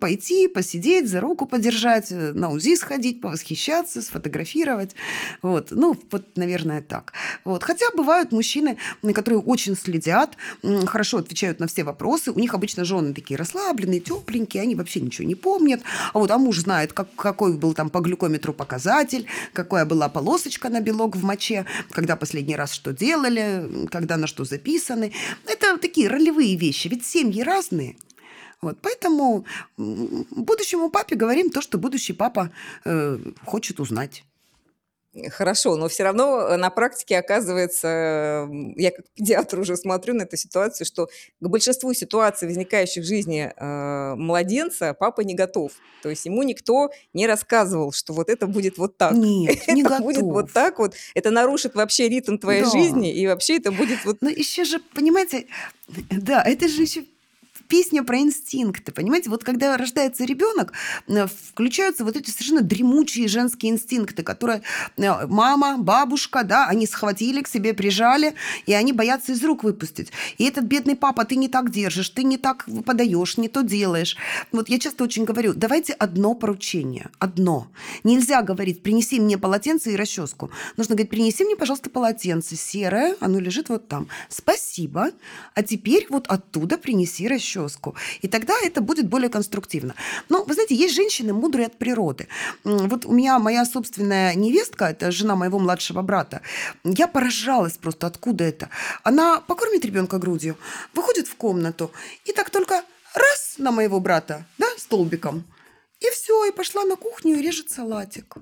Пойти, посидеть, за руку подержать, э, на УЗИ сходить, повосхищаться, сфотографировать. Вот, ну, вот, наверное, так. Вот. Хотя бывают мужчины, которые очень следят, хорошо отвечают на все вопросы. У них обычно жены такие расслабленные, тепленькие, они вообще ничего не помнят. А вот а муж знает, как, какой был там по глюкометру показатель, какой какая была полосочка на белок в моче, когда последний раз что делали, когда на что записаны. Это такие ролевые вещи, ведь семьи разные. Вот, поэтому будущему папе говорим то, что будущий папа э, хочет узнать. Хорошо, но все равно э, на практике оказывается, я как педиатр уже смотрю на эту ситуацию, что к большинству ситуаций, возникающих в жизни э, младенца, папа не готов. То есть ему никто не рассказывал, что вот это будет вот так. Нет, не это готов. будет вот так вот. Это нарушит вообще ритм твоей Да. жизни, и вообще это будет вот... Но еще же, понимаете, да, это же еще песня про инстинкты, понимаете? Вот когда рождается ребенок, э, включаются вот эти совершенно дремучие женские инстинкты, которые э, мама, бабушка, да, они схватили к себе, прижали, и они боятся из рук выпустить. И этот бедный папа, ты не так держишь, ты не так подаешь, не то делаешь. Вот я часто очень говорю, давайте одно поручение, одно. Нельзя говорить, принеси мне полотенце и расческу. Нужно говорить, принеси мне, пожалуйста, полотенце серое, оно лежит вот там. Спасибо. А теперь вот оттуда принеси расческу. И тогда это будет более конструктивно. Но, вы знаете, есть женщины мудрые от природы. Вот у меня моя собственная невестка, это жена моего младшего брата, я поражалась просто, откуда это. Она покормит ребенка грудью, выходит в комнату, и так только раз на моего брата, да, столбиком, и все, и пошла на кухню и режет салатик.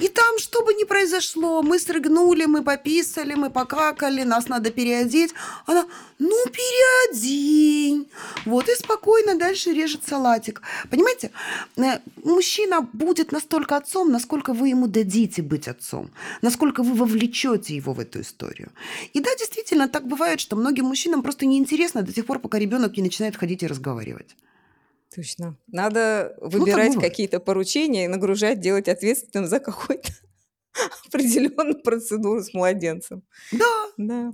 И там, что бы ни произошло, мы срыгнули, мы пописали, мы покакали, нас надо переодеть. Она, ну, переодень. Вот, и спокойно дальше режет салатик. Понимаете, Э, мужчина будет настолько отцом, насколько вы ему дадите быть отцом, насколько вы вовлечете его в эту историю. И да, действительно, так бывает, что многим мужчинам просто неинтересно до тех пор, пока ребенок не начинает ходить и разговаривать. Точно. Надо так выбирать бывает. какие-то поручения и нагружать, делать ответственным за какой-то определенную процедуру с младенцем. Да, Да,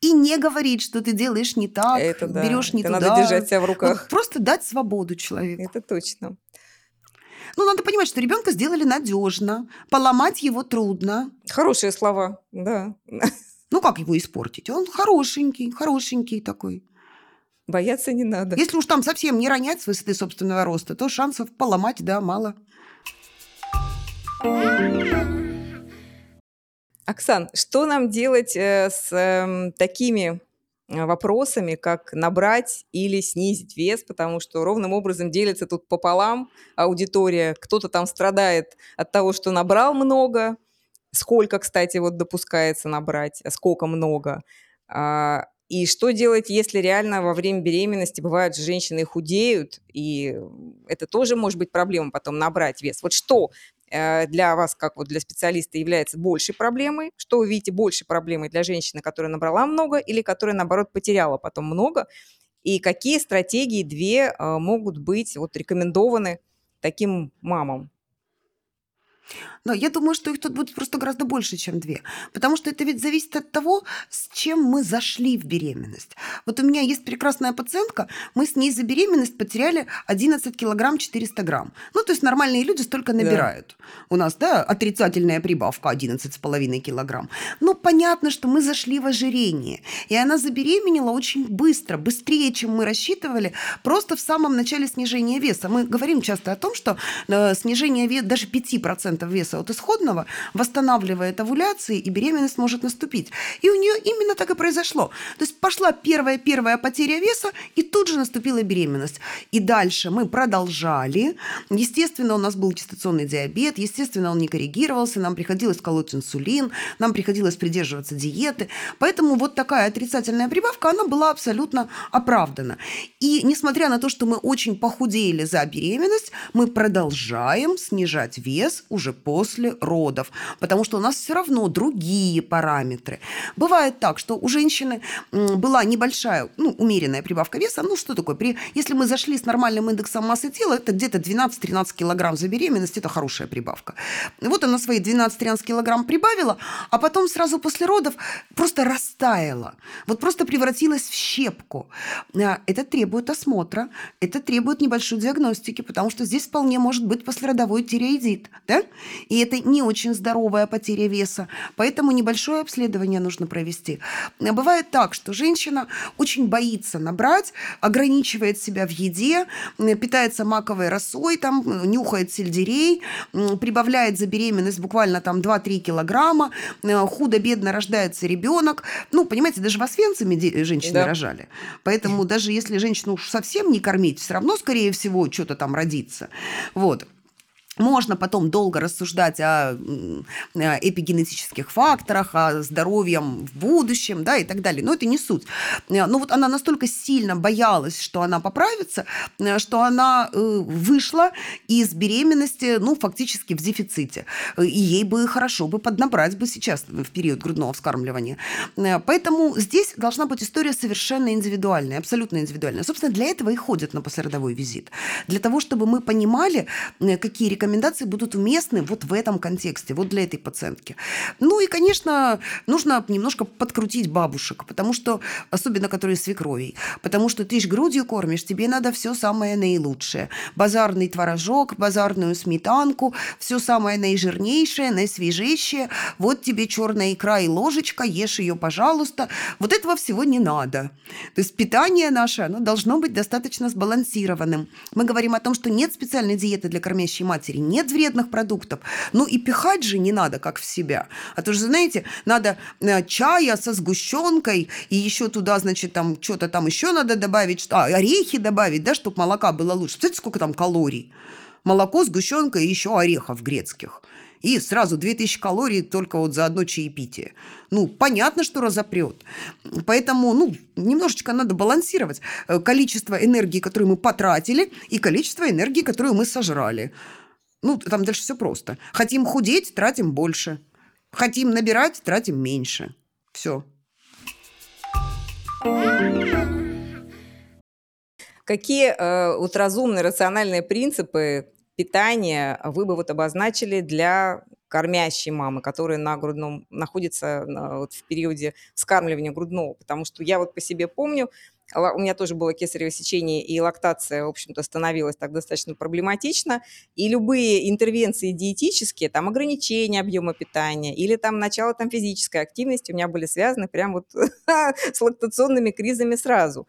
и не говорить, что ты делаешь не так, это да. берешь не Это туда. надо держать себя в руках. просто дать свободу человеку. Это точно. Ну, надо понимать, что ребенка сделали надежно, поломать его трудно. Хорошие слова, да. Ну, как его испортить? Он хорошенький, хорошенький такой. Бояться не надо. Если уж там совсем не ронять с высоты собственного роста, то шансов поломать, да, мало. Оксан, что нам делать э, с эм, такими э, вопросами, как набрать или снизить вес, потому что ровным образом делится тут пополам аудитория. Кто-то там страдает от того, что набрал много, сколько, кстати, вот допускается набрать, сколько много. А, И что делать, если реально во время беременности бывают же женщины худеют, и это тоже может быть проблема потом набрать вес. Вот что э, для вас, как вот для специалиста, является большей проблемой? Что вы видите большей проблемой для женщины, которая набрала много или которая, наоборот, потеряла потом много? И какие стратегии две э, могут быть вот рекомендованы таким мамам? Да, я думаю, что их тут будет просто гораздо больше, чем две. Потому что это ведь зависит от того, с чем мы зашли в беременность. Вот у меня есть прекрасная пациентка, мы с ней за беременность потеряли 11 килограмм 400 грамм. Ну, то есть нормальные люди столько набирают. У нас, да, отрицательная прибавка 11,5 килограмм. Ну, понятно, что мы зашли в ожирение. И она забеременела очень быстро, быстрее, чем мы рассчитывали, просто в самом начале снижения веса. Мы говорим часто о том, что э, снижение веса, даже 5% веса от исходного восстанавливает овуляции, и беременность может наступить. И у нее именно так и произошло. То есть пошла первая-первая потеря веса, и тут же наступила беременность. И дальше мы продолжали. Естественно, у нас был гестационный диабет, естественно, он не коррегировался, нам приходилось колоть инсулин, нам приходилось придерживаться диеты. Поэтому вот такая отрицательная прибавка, она была абсолютно оправдана. И несмотря на то, что мы очень похудели за беременность, мы продолжаем снижать вес уже после родов, потому что у нас все равно другие параметры. Бывает так, что у женщины была небольшая, ну, умеренная прибавка веса. Ну, что такое? При, если мы зашли с нормальным индексом массы тела, это где-то 12-13 килограмм за беременность, это хорошая прибавка. Вот она свои 12-13 килограмм прибавила, а потом сразу после родов просто растаяла. Вот просто превратилась в щепку. А, Это требует осмотра, это требует небольшой диагностики, потому что здесь вполне может быть послеродовой тиреоидит. Да? И это не очень здоровая потеря веса, поэтому небольшое обследование нужно провести. Бывает так, что женщина очень боится набрать, ограничивает себя в еде, питается маковой росой, там, нюхает сельдерей, прибавляет за беременность буквально там 2-3 килограмма, худо-бедно рождается ребенок. Ну, понимаете, даже в Освенциме женщины да. рожали. Поэтому даже если женщину уж совсем не кормить, все равно, скорее всего, что-то там родится. Вот. Можно потом долго рассуждать о эпигенетических факторах, о здоровье в будущем, да, и так далее. Но это не суть. Но вот она настолько сильно боялась, что она поправится, что она э, вышла из беременности, ну, фактически в дефиците. И ей бы хорошо бы поднабрать бы сейчас в период грудного вскармливания. Поэтому здесь должна быть история совершенно индивидуальная, абсолютно индивидуальная. Собственно, для этого и ходят на послеродовой визит. Для того, чтобы мы понимали, какие рекомендации будут уместны вот в этом контексте, вот для этой пациентки. Ну и, конечно, нужно немножко подкрутить бабушек, потому что, особенно которые свекровей, потому что ты же грудью кормишь, тебе надо все самое наилучшее. Базарный творожок, базарную сметанку, все самое наижирнейшее, наисвежейшее. Вот тебе черная икра и ложечка, ешь ее, пожалуйста. Вот этого всего не надо. То есть питание наше, оно должно быть достаточно сбалансированным. Мы говорим о том, что нет специальной диеты для кормящей матери, матери, нет вредных продуктов. Ну и пихать же не надо, как в себя. А то же, знаете, надо э, чая со сгущенкой, и еще туда, значит, там что-то там еще надо добавить, что, а, орехи добавить, да, чтобы молока было лучше. Представляете, сколько там калорий? Молоко, сгущенка и еще орехов грецких. И сразу 2000 калорий только вот за одно чаепитие. Ну, понятно, что разопрет. Поэтому, ну, немножечко надо балансировать э, количество энергии, которую мы потратили, и количество энергии, которую мы сожрали. Ну, там дальше все просто. Хотим худеть, тратим больше. Хотим набирать, тратим меньше. Все. Какие э, вот разумные, рациональные принципы питания вы бы вот обозначили для кормящей мамы, которая на грудном находится на, вот в периоде вскармливания грудного? Потому что я вот по себе помню, у меня тоже было кесарево сечение, и лактация, в общем-то, становилась так достаточно проблематично. И любые интервенции диетические, там ограничение объема питания или там начало там физической активности у меня были связаны прям вот с лактационными кризами сразу.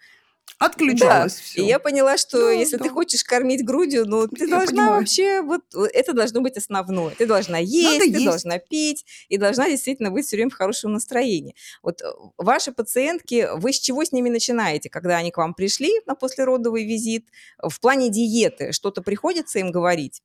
Отключалось да. все. И я поняла, что да, если да. ты хочешь кормить грудью, ну ты я должна понимаю. вообще вот это должно быть основное. Ты должна есть, Надо ты есть. должна пить и должна действительно быть все время в хорошем настроении. Вот э, ваши пациентки, вы с чего с ними начинаете, когда они к вам пришли на послеродовый визит? В плане диеты что-то приходится им говорить?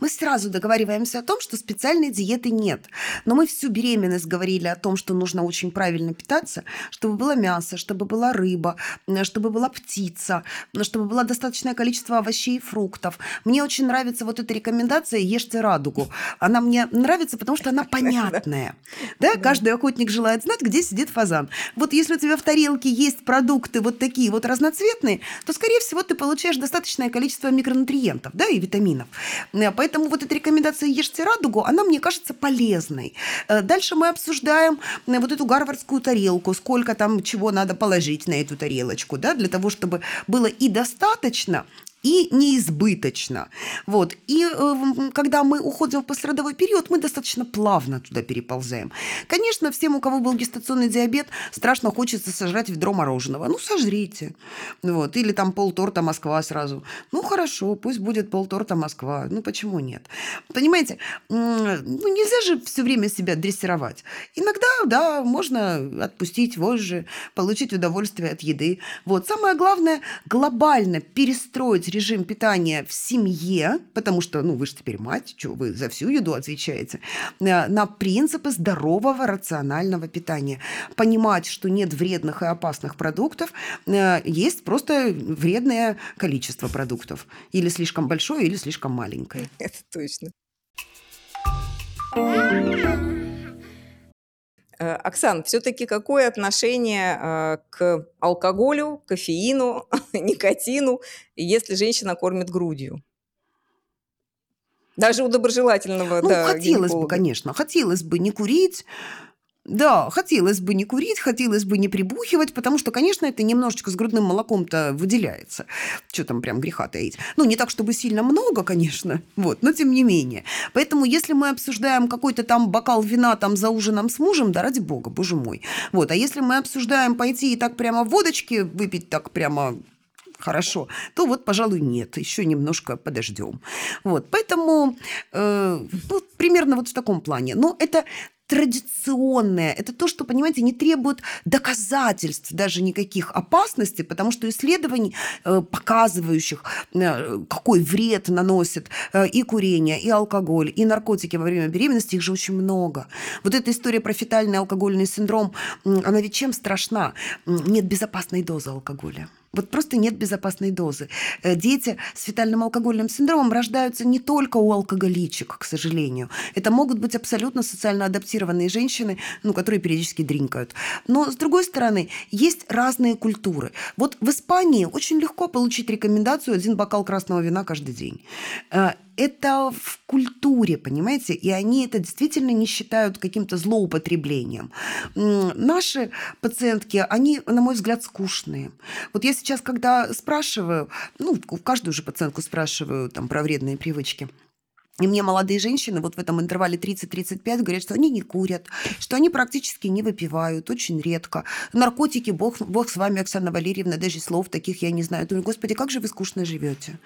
Мы сразу договариваемся о том, что специальной диеты нет. Но мы всю беременность говорили о том, что нужно очень правильно питаться, чтобы было мясо, чтобы была рыба, чтобы была птица, чтобы было достаточное количество овощей и фруктов. Мне очень нравится вот эта рекомендация «Ешьте радугу». Она мне нравится, потому что она понятная. Да? Каждый охотник желает знать, где сидит фазан. Вот если у тебя в тарелке есть продукты вот такие вот разноцветные, то, скорее всего, ты получаешь достаточное количество микронутриентов да, и витаминов. Э, поэтому вот эта рекомендация «Ешьте радугу», она мне кажется полезной. Э, дальше мы обсуждаем э, вот эту гарвардскую тарелку, сколько там чего надо положить на эту тарелочку, да, для того, чтобы было и достаточно, и неизбыточно. Вот. И э, когда мы уходим в пострадовой период, мы достаточно плавно туда переползаем. Конечно, всем, у кого был гестационный диабет, страшно хочется сожрать ведро мороженого. Ну, сожрите. Вот. Или там полторта Москва сразу. Ну, хорошо, пусть будет полторта Москва. Ну, почему нет? Понимаете, ну, нельзя же все время себя дрессировать. Иногда, да, можно отпустить вожжи, получить удовольствие от еды. Вот. Самое главное, глобально перестроить режим питания в семье, потому что, ну, вы же теперь мать, что вы за всю еду отвечаете, э, на принципы здорового рационального питания. Понимать, что нет вредных и опасных продуктов, э, есть просто вредное количество продуктов. Или слишком большое, или слишком маленькое. Это точно. Э, Оксан, все-таки какое отношение э, к алкоголю, кофеину, никотину, если женщина кормит грудью? Даже у доброжелательного, ну, да, хотелось гинеколога. бы, конечно, хотелось бы не курить, Да, хотелось бы не курить, хотелось бы не прибухивать, потому что, конечно, это немножечко с грудным молоком-то выделяется. Что там прям греха таить. Ну, не так, чтобы сильно много, конечно, вот, но тем не менее. Поэтому, если мы обсуждаем какой-то там бокал вина там за ужином с мужем, да ради бога, боже мой. Вот, а если мы обсуждаем пойти и так прямо водочки выпить так прямо хорошо, то вот, пожалуй, нет, еще немножко подождем. Вот, поэтому э, ну, примерно вот в таком плане. Но это традиционное. Это то, что, понимаете, не требует доказательств даже никаких опасностей, потому что исследований, э, показывающих, э, какой вред наносит э, и курение, и алкоголь, и наркотики во время беременности, их же очень много. Вот эта история про фетальный алкогольный синдром, она ведь чем страшна? Нет безопасной дозы алкоголя. Вот просто нет безопасной дозы. Э, дети с фетальным алкогольным синдромом рождаются не только у алкоголичек, к сожалению. Это могут быть абсолютно социально адаптированные женщины, ну, которые периодически дринкают. Но, с другой стороны, есть разные культуры. Вот в Испании очень легко получить рекомендацию один бокал красного вина каждый день. Это в культуре, понимаете, и они это действительно не считают каким-то злоупотреблением. Наши пациентки, они, на мой взгляд, скучные. Вот я сейчас, когда спрашиваю, ну, каждую же пациентку спрашиваю там про вредные привычки – и мне молодые женщины вот в этом интервале 30-35 говорят, что они не курят, что они практически не выпивают, очень редко. Наркотики, бог, бог с вами, Оксана Валерьевна, даже слов таких я не знаю. Думаю, господи, как же вы скучно живете?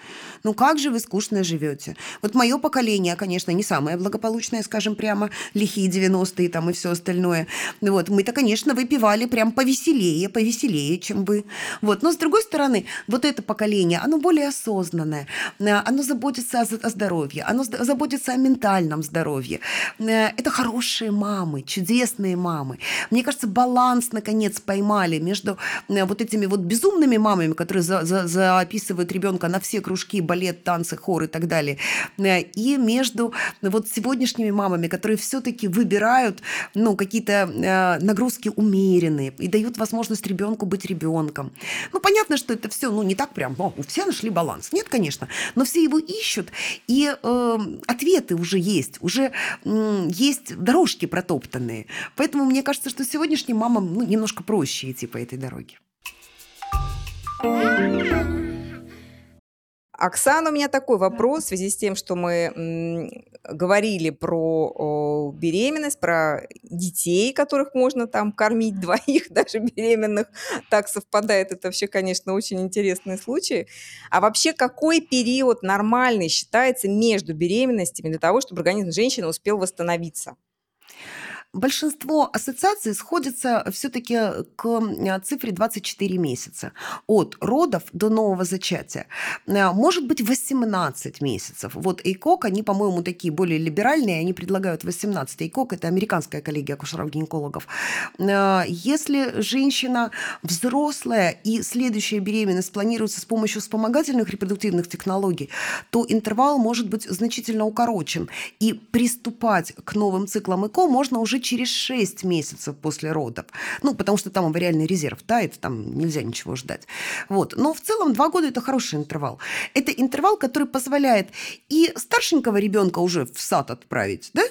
Ну как же вы скучно живете? Вот мое поколение, конечно, не самое благополучное, скажем прямо, лихие 90-е там и все остальное. Вот, мы-то, конечно, выпивали прям повеселее, повеселее, чем вы. Вот, но с другой стороны, вот это поколение, оно более осознанное, оно заботится о, о здоровье, оно заботиться о ментальном здоровье. Э, это хорошие мамы, чудесные мамы. Мне кажется, баланс, наконец, поймали между э, вот этими вот безумными мамами, которые за, за, записывают ребенка на все кружки, балет, танцы, хор и так далее, э, и между вот сегодняшними мамами, которые все-таки выбирают ну, какие-то нагрузки умеренные и дают возможность ребенку быть ребенком. Ну, понятно, что это все, ну, не так прям, о, все нашли баланс. Нет, конечно, но все его ищут, и э, ответы уже есть, уже есть дорожки протоптанные. Поэтому мне кажется, что сегодняшним мамам ну, немножко проще идти по этой дороге. Оксана, у меня такой вопрос в связи с тем, что мы говорили про беременность, про детей, которых можно там кормить двоих, даже беременных. Так совпадает. Это вообще, конечно, очень интересный случай. А вообще, какой период нормальный считается между беременностями для того, чтобы организм женщины успел восстановиться? Большинство ассоциаций сходится все-таки к э, цифре 24 месяца. От родов до нового зачатия. Э, может быть 18 месяцев. Вот ЭйКОК, они, по-моему, такие более либеральные, они предлагают 18. ЭйКОК – это американская коллегия акушеров-гинекологов. Э, если женщина взрослая и следующая беременность планируется с помощью вспомогательных репродуктивных технологий, то интервал может быть значительно укорочен. И приступать к новым циклам ЭКО можно уже через 6 месяцев после родов. Ну, потому что там авариальный резерв тает, там нельзя ничего ждать. Вот. Но в целом 2 года – это хороший интервал. Это интервал, который позволяет и старшенького ребенка уже в сад отправить, да,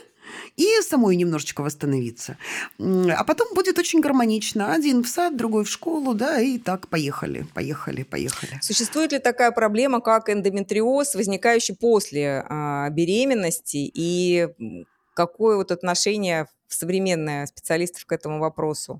и самой немножечко восстановиться. А потом будет очень гармонично. Один в сад, другой в школу, да, и так поехали, поехали, поехали. Существует ли такая проблема, как эндометриоз, возникающий после а, беременности, и какое вот отношение современное специалистов к этому вопросу?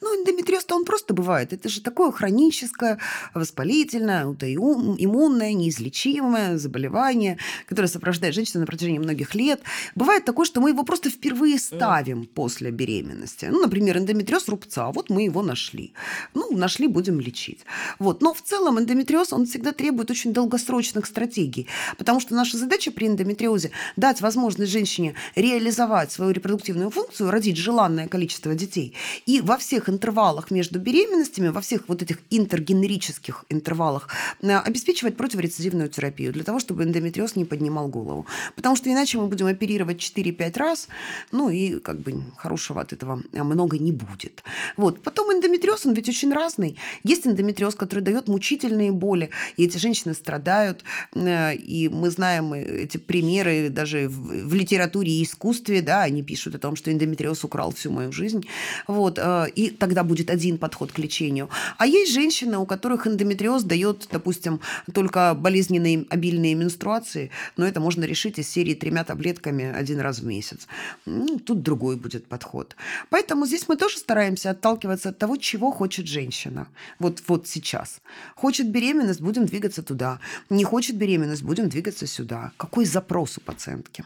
Ну, эндометриоз-то он просто бывает. Это же такое хроническое, воспалительное, аутоиммунное, неизлечимое заболевание, которое сопровождает женщину на протяжении многих лет. Бывает такое, что мы его просто впервые ставим после беременности. Ну, например, эндометриоз рубца. Вот мы его нашли. Ну, нашли, будем лечить. Вот. Но в целом эндометриоз, он всегда требует очень долгосрочных стратегий. Потому что наша задача при эндометриозе дать возможность женщине реализовать свою репродуктивную функцию, родить желанное количество детей. И во всех интервалах между беременностями, во всех вот этих интергенерических интервалах обеспечивать противорецидивную терапию для того, чтобы эндометриоз не поднимал голову. Потому что иначе мы будем оперировать 4-5 раз, ну и как бы хорошего от этого много не будет. Вот. Потом эндометриоз, он ведь очень разный. Есть эндометриоз, который дает мучительные боли, и эти женщины страдают, и мы знаем эти примеры даже в, в литературе и искусстве, да, они пишут о том, что эндометриоз украл всю мою жизнь, вот, и тогда будет один подход к лечению. А есть женщины, у которых эндометриоз дает, допустим, только болезненные обильные менструации, но это можно решить из серии тремя таблетками один раз в месяц. Ну, тут другой будет подход. Поэтому здесь мы тоже стараемся отталкиваться от того, чего хочет женщина. Вот, вот сейчас. Хочет беременность, будем двигаться туда. Не хочет беременность, будем двигаться сюда. Какой запрос у пациентки?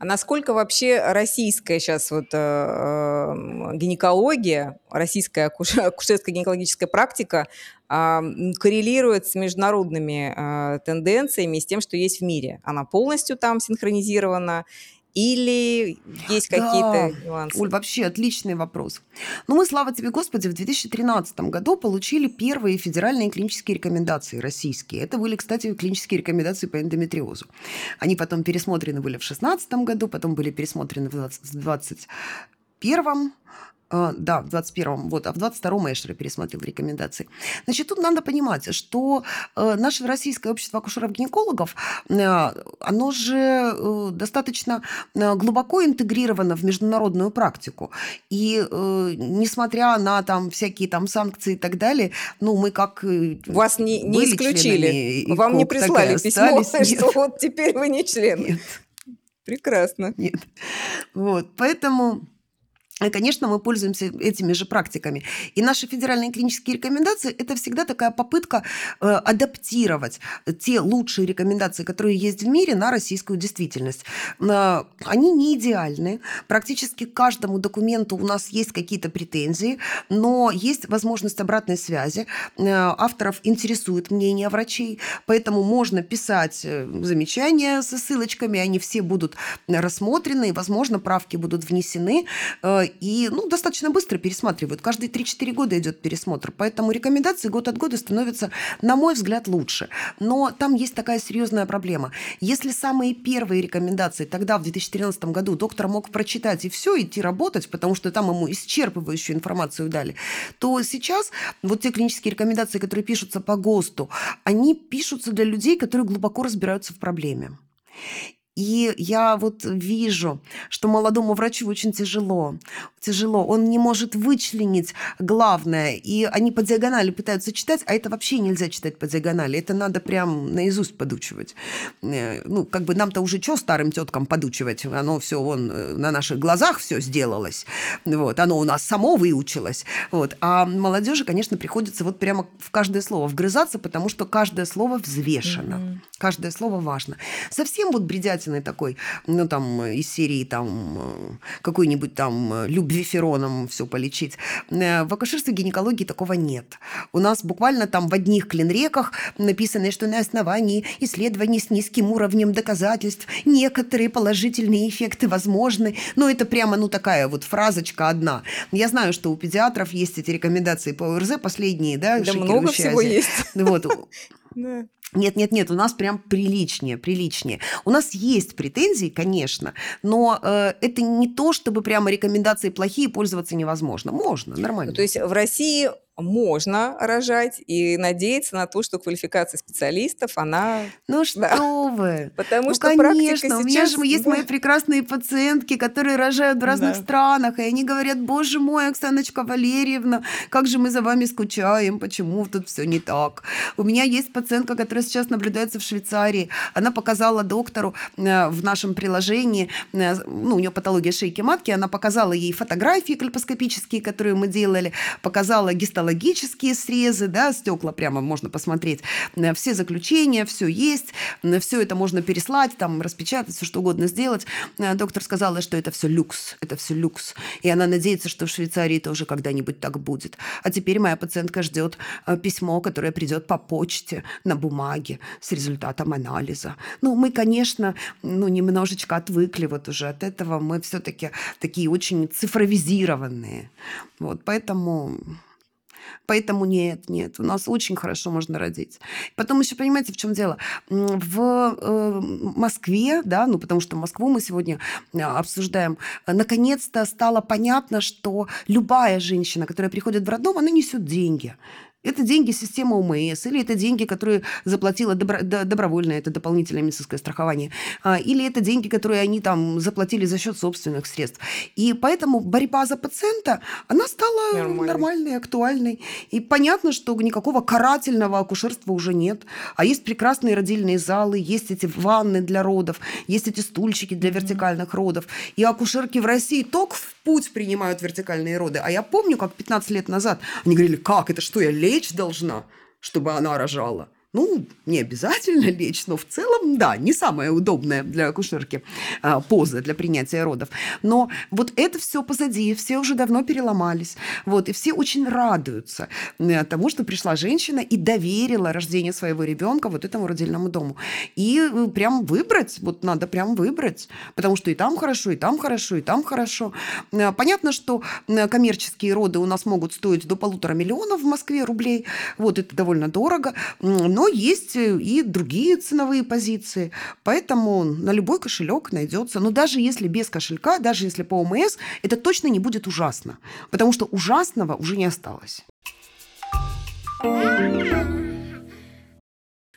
А насколько вообще российская сейчас вот э, э гинекология, российская акушерская гинекологическая практика э, коррелирует с международными э, тенденциями, с тем, что есть в мире? Она полностью там синхронизирована? Или есть какие-то Да, нюансы? Оль, вообще отличный вопрос. Ну, мы, слава тебе, Господи, в 2013 году получили первые федеральные клинические рекомендации российские. Это были, кстати, клинические рекомендации по эндометриозу. Они потом пересмотрены были в 2016 году, потом были пересмотрены в 2021 а, да, в 21-м, вот, а в 22-м Эшер пересмотрел рекомендации. Значит, тут надо понимать, что э, наше российское общество акушеров-гинекологов, э, оно же э, достаточно э, глубоко интегрировано в международную практику. И э, несмотря на там всякие там санкции и так далее, ну, мы как Вас не, не исключили, вам не прислали письмо, что вот теперь вы не член. Нет. Прекрасно. Нет. Вот, поэтому и, конечно, мы пользуемся этими же практиками. И наши федеральные клинические рекомендации – это всегда такая попытка э, адаптировать те лучшие рекомендации, которые есть в мире, на российскую действительность. Э, они не идеальны. Практически к каждому документу у нас есть какие-то претензии, но есть возможность обратной связи. Э, авторов интересует мнение врачей, поэтому можно писать замечания со ссылочками, они все будут рассмотрены, и, возможно, правки будут внесены и ну, достаточно быстро пересматривают. Каждые 3-4 года идет пересмотр. Поэтому рекомендации год от года становятся, на мой взгляд, лучше. Но там есть такая серьезная проблема. Если самые первые рекомендации тогда, в 2013 году, доктор мог прочитать и все, идти работать, потому что там ему исчерпывающую информацию дали, то сейчас вот те клинические рекомендации, которые пишутся по ГОСТу, они пишутся для людей, которые глубоко разбираются в проблеме. И я вот вижу, что молодому врачу очень тяжело. Тяжело. Он не может вычленить главное. И они по диагонали пытаются читать, а это вообще нельзя читать по диагонали. Это надо прям наизусть подучивать. Э, ну, как бы нам-то уже что старым теткам подучивать? Оно все вон э, на наших глазах все сделалось. Вот. Оно у нас само выучилось. Вот. А молодежи, конечно, приходится вот прямо в каждое слово вгрызаться, потому что каждое слово взвешено. Mm-hmm. Каждое слово важно. Совсем вот бредятина единственный такой, ну, там, из серии, там, э, какой-нибудь там э, любвифероном все полечить. Э, в акушерстве гинекологии такого нет. У нас буквально там в одних клинреках написано, что на основании исследований с низким уровнем доказательств некоторые положительные эффекты возможны. Ну, это прямо, ну, такая вот фразочка одна. Я знаю, что у педиатров есть эти рекомендации по ОРЗ последние, да, Да много всего есть. Вот. Нет, нет, нет, у нас прям приличнее, приличнее. У нас есть претензии, конечно, но э, это не то, чтобы прямо рекомендации плохие, пользоваться невозможно. Можно, нормально. То есть в России можно рожать и надеяться на то, что квалификация специалистов, она... Ну что да. вы! Потому ну, что конечно, у меня же есть мои прекрасные пациентки, которые рожают в разных да. странах, и они говорят, боже мой, Оксаночка Валерьевна, как же мы за вами скучаем, почему тут все не так. У меня есть пациентка, которая сейчас наблюдается в Швейцарии. Она показала доктору э, в нашем приложении, э, ну, у нее патология шейки матки, она показала ей фотографии кальпоскопические, которые мы делали, показала гистологию гистологические срезы, да, стекла прямо можно посмотреть, э, все заключения, все есть, э, все это можно переслать, там, распечатать, все что угодно сделать. Э, доктор сказала, что это все люкс, это все люкс. И она надеется, что в Швейцарии тоже когда-нибудь так будет. А теперь моя пациентка ждет письмо, которое придет по почте на бумаге с результатом анализа. Ну, мы, конечно, ну, немножечко отвыкли вот уже от этого. Мы все-таки такие очень цифровизированные. Вот, поэтому Поэтому нет, нет, у нас очень хорошо можно родить. Потом еще, понимаете, в чем дело? В э, Москве, да, ну потому что Москву мы сегодня э, обсуждаем, наконец-то стало понятно, что любая женщина, которая приходит в роддом, она несет деньги. Это деньги системы ОМС, или это деньги, которые заплатила добро, добровольно, это дополнительное медицинское страхование, а, или это деньги, которые они там заплатили за счет собственных средств. И поэтому борьба за пациента, она стала нормальной, нормальной актуальной. И понятно, что никакого карательного акушерства уже нет. А есть прекрасные родильные залы, есть эти ванны для родов, есть эти стульчики для вертикальных родов. И акушерки в России только в путь принимают вертикальные роды. А я помню, как 15 лет назад они говорили, как это, что я лечь должна, чтобы она рожала? Ну, не обязательно лечь, но в целом, да, не самая удобная для акушерки а, поза для принятия родов. Но вот это все позади, все уже давно переломались. Вот, и все очень радуются э, тому, что пришла женщина и доверила рождение своего ребенка вот этому родильному дому. И э, прям выбрать, вот надо прям выбрать, потому что и там хорошо, и там хорошо, и там хорошо. Э, понятно, что коммерческие роды у нас могут стоить до полутора миллионов в Москве рублей. Вот, это довольно дорого. Но но есть э, и другие ценовые позиции. Поэтому на любой кошелек найдется. Но даже если без кошелька, даже если по ОМС, это точно не будет ужасно. Потому что ужасного уже не осталось.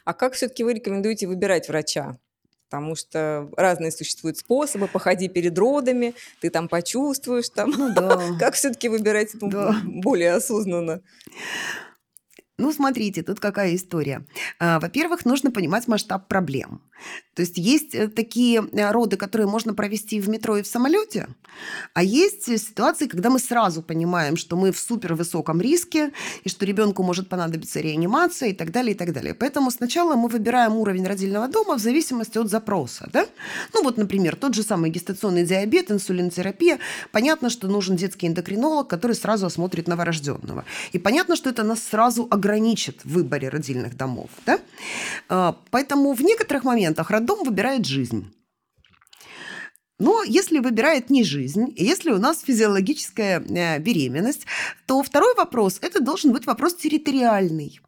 А как все-таки вы рекомендуете выбирать врача? потому что разные существуют способы. Походи перед родами, ты там почувствуешь, там. Ну, да. как все-таки выбирать да. более осознанно? Ну, смотрите, тут какая история. А, во-первых, нужно понимать масштаб проблем. То есть есть э, такие э, роды, которые можно провести в метро и в самолете, а есть ситуации, когда мы сразу понимаем, что мы в супер высоком риске, и что ребенку может понадобиться реанимация и так далее, и так далее. Поэтому сначала мы выбираем уровень родильного дома в зависимости от запроса. Да? Ну вот, например, тот же самый гестационный диабет, инсулинотерапия. Понятно, что нужен детский эндокринолог, который сразу осмотрит новорожденного. И понятно, что это нас сразу ограничит в выборе родильных домов. Да? А, поэтому в некоторых моментах роддом выбирает жизнь. Но если выбирает не жизнь, если у нас физиологическая э, беременность, то второй вопрос – это должен быть вопрос территориальный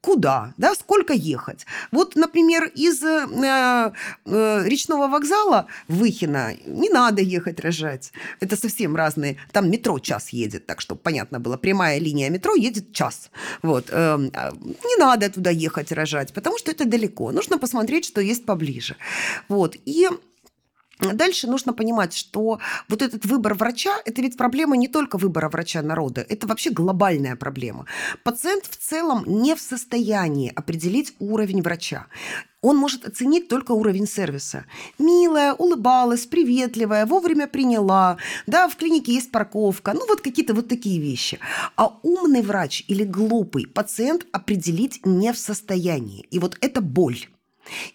куда, да, сколько ехать. Вот, например, из э, э, речного вокзала в Выхино не надо ехать рожать. Это совсем разные. Там метро час едет, так что понятно было. Прямая линия метро едет час. Вот. Э, не надо туда ехать рожать, потому что это далеко. Нужно посмотреть, что есть поближе. Вот. И Дальше нужно понимать, что вот этот выбор врача, это ведь проблема не только выбора врача народа, это вообще глобальная проблема. Пациент в целом не в состоянии определить уровень врача. Он может оценить только уровень сервиса. Милая, улыбалась, приветливая, вовремя приняла, да, в клинике есть парковка, ну вот какие-то вот такие вещи. А умный врач или глупый пациент определить не в состоянии. И вот это боль.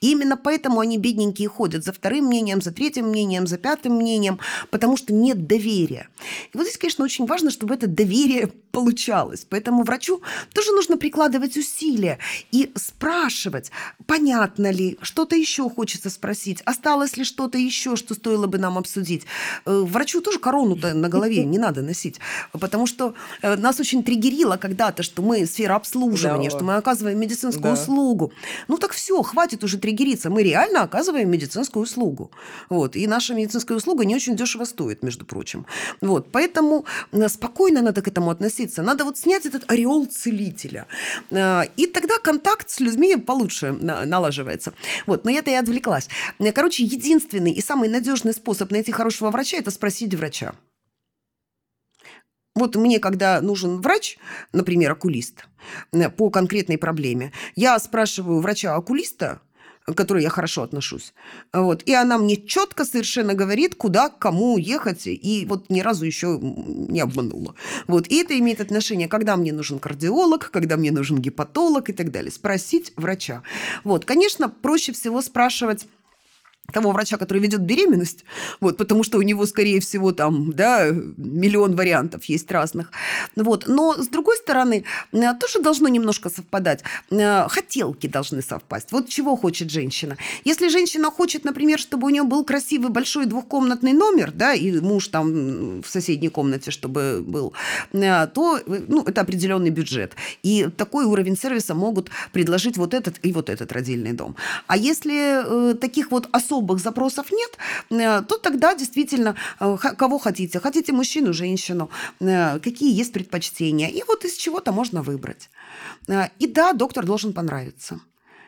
И именно поэтому они, бедненькие, ходят за вторым мнением, за третьим мнением, за пятым мнением, потому что нет доверия. И вот здесь, конечно, очень важно, чтобы это доверие получалось. Поэтому врачу тоже нужно прикладывать усилия и спрашивать, понятно ли, что-то еще хочется спросить, осталось ли что-то еще, что стоило бы нам обсудить. Э, врачу тоже корону-то на голове не надо носить, потому что э, нас очень триггерило когда-то, что мы сфера обслуживания, да. что мы оказываем медицинскую да. услугу. Ну так все, хватит уже триггериться. Мы реально оказываем медицинскую услугу. Вот. И наша медицинская услуга не очень дешево стоит, между прочим. Вот. Поэтому э, спокойно надо к этому относиться. Надо вот снять этот ореол целителя. Э, и тогда контакт с людьми получше налаживается. Вот. Но я-то и отвлеклась. Э, короче, единственный и самый надежный способ найти хорошего врача – это спросить врача. Вот мне, когда нужен врач, например, окулист, по конкретной проблеме, я спрашиваю врача-окулиста, к которой я хорошо отношусь. Вот. И она мне четко совершенно говорит, куда, кому ехать, и вот ни разу еще не обманула. Вот. И это имеет отношение, когда мне нужен кардиолог, когда мне нужен гепатолог и так далее. Спросить врача. Вот. Конечно, проще всего спрашивать того врача, который ведет беременность, вот, потому что у него, скорее всего, там, да, миллион вариантов есть разных. Вот. Но, с другой стороны, э, тоже должно немножко совпадать. Э, хотелки должны совпасть. Вот чего хочет женщина. Если женщина хочет, например, чтобы у нее был красивый большой двухкомнатный номер, да, и муж там в соседней комнате, чтобы был, э, то ну, это определенный бюджет. И такой уровень сервиса могут предложить вот этот и вот этот родильный дом. А если таких вот особых особых запросов нет, э, то тогда действительно э, кого хотите. Хотите мужчину, женщину, э, какие есть предпочтения. И вот из чего-то можно выбрать. И да, доктор должен понравиться.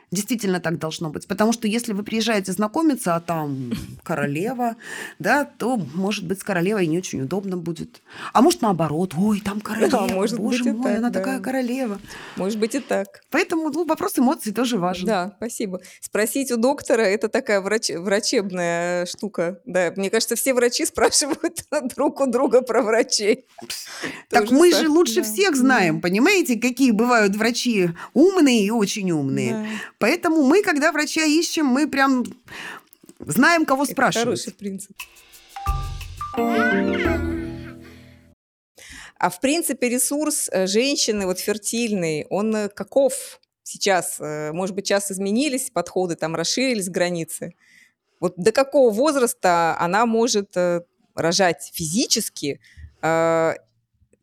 Действительно так должно быть. Потому что если вы приезжаете знакомиться, а там королева, да, то, может быть, с королевой не очень удобно будет. А может, наоборот, ой, там королева, да, может боже быть мой, так, она да. такая королева. Может быть и так. Поэтому ну, вопрос эмоций тоже важен. Да, спасибо. Спросить у доктора – это такая врач, врачебная штука. Да, мне кажется, все врачи спрашивают друг у друга про врачей. Так мы же лучше всех знаем, понимаете, какие бывают врачи умные и очень умные. Поэтому мы, когда врача ищем, мы прям знаем, кого Это спрашивать. Хороший принцип. А в принципе ресурс э, женщины, вот фертильный, он э, каков сейчас? Э, может быть, сейчас изменились подходы, там расширились границы? Вот до какого возраста она может рожать физически,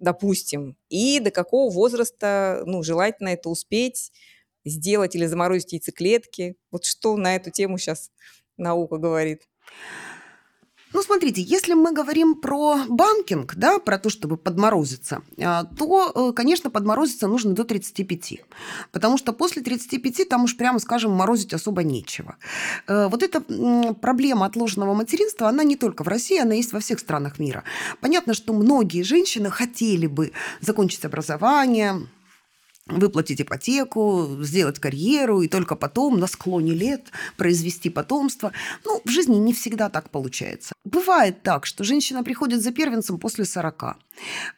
допустим, и до какого возраста, ну, желательно это успеть, сделать или заморозить яйцеклетки. Вот что на эту тему сейчас наука говорит? Ну, смотрите, если мы говорим про банкинг, да, про то, чтобы подморозиться, а, то, э, конечно, подморозиться нужно до 35. Потому что после 35 там уж, прямо скажем, морозить особо нечего. Э, вот эта проблема отложенного материнства, она не только в России, она есть во всех странах мира. Понятно, что многие женщины хотели бы закончить образование, выплатить ипотеку, сделать карьеру и только потом на склоне лет произвести потомство. Ну, в жизни не всегда так получается. Бывает так, что женщина приходит за первенцем после 40.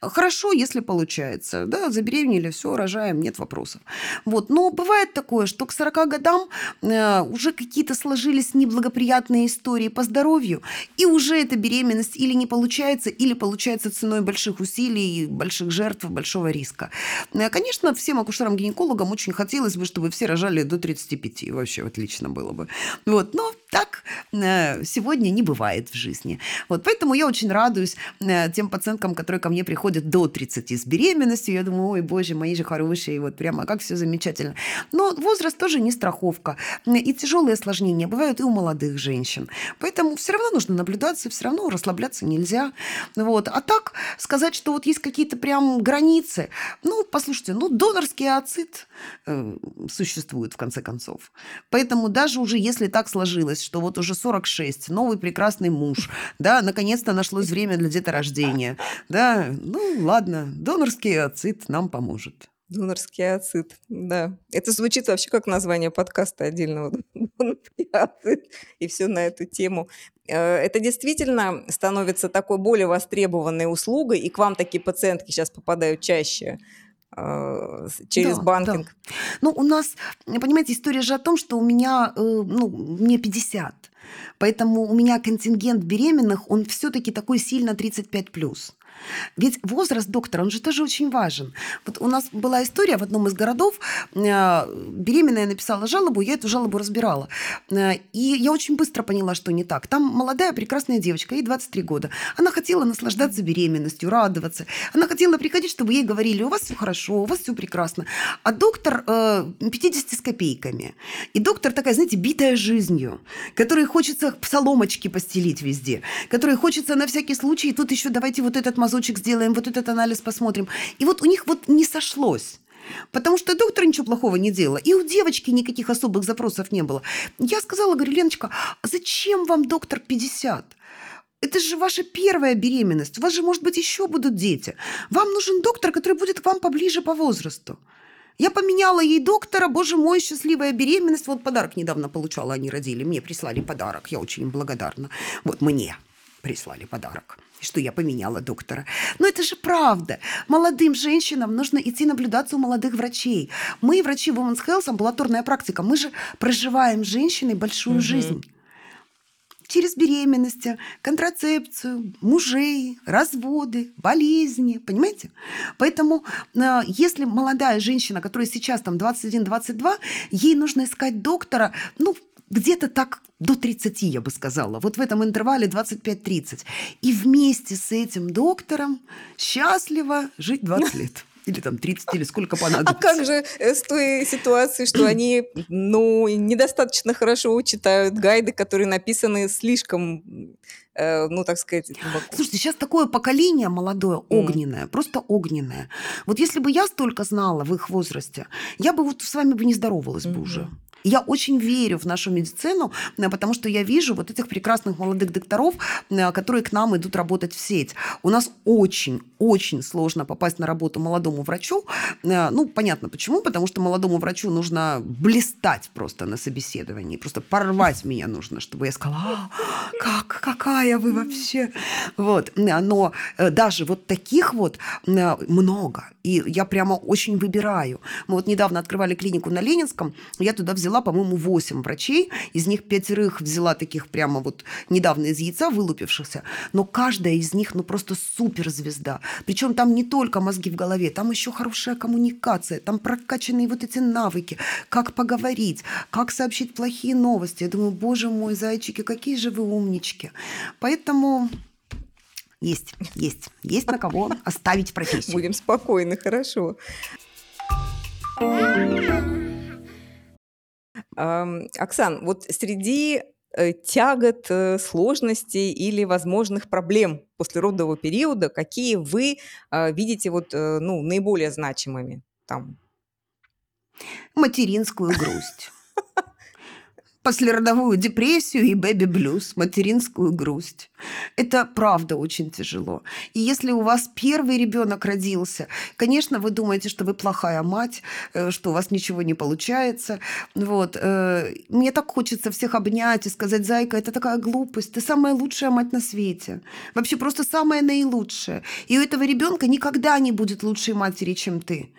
Хорошо, если получается. Да, забеременели, все, рожаем, нет вопросов. Вот. Но бывает такое, что к 40 годам э, уже какие-то сложились неблагоприятные истории по здоровью, и уже эта беременность или не получается, или получается ценой больших усилий, больших жертв, большого риска. Э, конечно, всем всем акушерам-гинекологам очень хотелось бы, чтобы все рожали до 35. Вообще отлично было бы. Вот. Но так э, сегодня не бывает в жизни. Вот. Поэтому я очень радуюсь э, тем пациенткам, которые ко мне приходят до 30 с беременностью. Я думаю, ой, боже, мои же хорошие, вот прямо как все замечательно. Но возраст тоже не страховка. И тяжелые осложнения бывают и у молодых женщин. Поэтому все равно нужно наблюдаться, все равно расслабляться нельзя. Вот. А так сказать, что вот есть какие-то прям границы. Ну, послушайте, ну, донор донорский ацид э, существует, в конце концов. Поэтому даже уже если так сложилось, что вот уже 46, новый прекрасный муж, да, наконец-то нашлось время для деторождения, да, ну ладно, донорский ацид нам поможет. Донорский ацид, да. Это звучит вообще как название подкаста отдельного. Донорский ацид. И все на эту тему. Э, это действительно становится такой более востребованной услугой, и к вам такие пациентки сейчас попадают чаще через Да, банкинг. да. Ну, у нас, понимаете, история же о том, что у меня, э, ну, мне 50. Поэтому у меня контингент беременных, он все-таки такой сильно 35 плюс. Ведь возраст доктора, он же тоже очень важен. Вот у нас была история в одном из городов, э, беременная написала жалобу, я эту жалобу разбирала. Э, и я очень быстро поняла, что не так. Там молодая прекрасная девочка, ей 23 года. Она хотела наслаждаться беременностью, радоваться. Она хотела приходить, чтобы ей говорили, у вас все хорошо, у вас все прекрасно. А доктор 50 э, с копейками. И доктор такая, знаете, битая жизнью, которой хочется соломочки постелить везде, которой хочется на всякий случай, тут еще давайте вот этот мазочек сделаем, вот этот анализ посмотрим. И вот у них вот не сошлось. Потому что доктор ничего плохого не делала. И у девочки никаких особых запросов не было. Я сказала, говорю, Леночка, а зачем вам доктор 50? Это же ваша первая беременность. У вас же, может быть, еще будут дети. Вам нужен доктор, который будет к вам поближе по возрасту. Я поменяла ей доктора, боже мой, счастливая беременность. Вот подарок недавно получала, они родили. Мне прислали подарок, я очень им благодарна. Вот мне прислали подарок что я поменяла доктора. Но это же правда. Молодым женщинам нужно идти наблюдаться у молодых врачей. Мы, врачи Women's Health, амбулаторная практика, мы же проживаем с женщиной большую угу. жизнь. через беременности, контрацепцию, мужей, разводы, болезни, понимаете? Поэтому э, если молодая женщина, которая сейчас там 21-22, ей нужно искать доктора, ну, где-то так до 30, я бы сказала, вот в этом интервале 25-30. И вместе с этим доктором счастливо жить 20 лет. Или там 30, или сколько понадобится. А как же э, с той ситуацией, что они, ну, недостаточно хорошо читают гайды, которые написаны слишком, э, ну, так сказать, глубоко? Слушайте, сейчас такое поколение молодое, огненное, mm. просто огненное. Вот если бы я столько знала в их возрасте, я бы вот с вами бы не здоровалась mm-hmm. бы уже. Я очень верю в нашу медицину, э, потому что я вижу вот этих прекрасных молодых докторов, э, которые к нам идут работать в сеть. У нас очень-очень сложно попасть на работу молодому врачу. Э, ну, понятно почему, потому что молодому врачу нужно блистать просто на собеседовании, просто порвать меня нужно, чтобы я сказала, а, как, какая вы вообще. Вот. Но даже вот таких вот много. И я прямо очень выбираю. Мы вот недавно открывали клинику на Ленинском, я туда взяла по-моему, 8 врачей, из них пятерых взяла таких прямо вот недавно из яйца вылупившихся, но каждая из них, ну, просто суперзвезда. Причем там не только мозги в голове, там еще хорошая коммуникация, там прокачанные вот эти навыки, как поговорить, как сообщить плохие новости. Я думаю, боже мой, зайчики, какие же вы умнички. Поэтому есть, есть, есть на кого оставить профессию. Будем спокойны, хорошо. Оксан, вот среди э, тягот, э, сложностей или возможных проблем послеродового периода, какие вы а, видите вот, э, ну, наиболее значимыми там? Материнскую грусть послеродовую депрессию и бэби-блюз, материнскую грусть. Это правда очень тяжело. И если у вас первый ребенок родился, конечно, вы думаете, что вы плохая мать, э, что у вас ничего не получается. Вот. Э, мне так хочется всех обнять и сказать, зайка, это такая глупость, ты самая лучшая мать на свете. Вообще просто самая наилучшая. И у этого ребенка никогда не будет лучшей матери, чем ты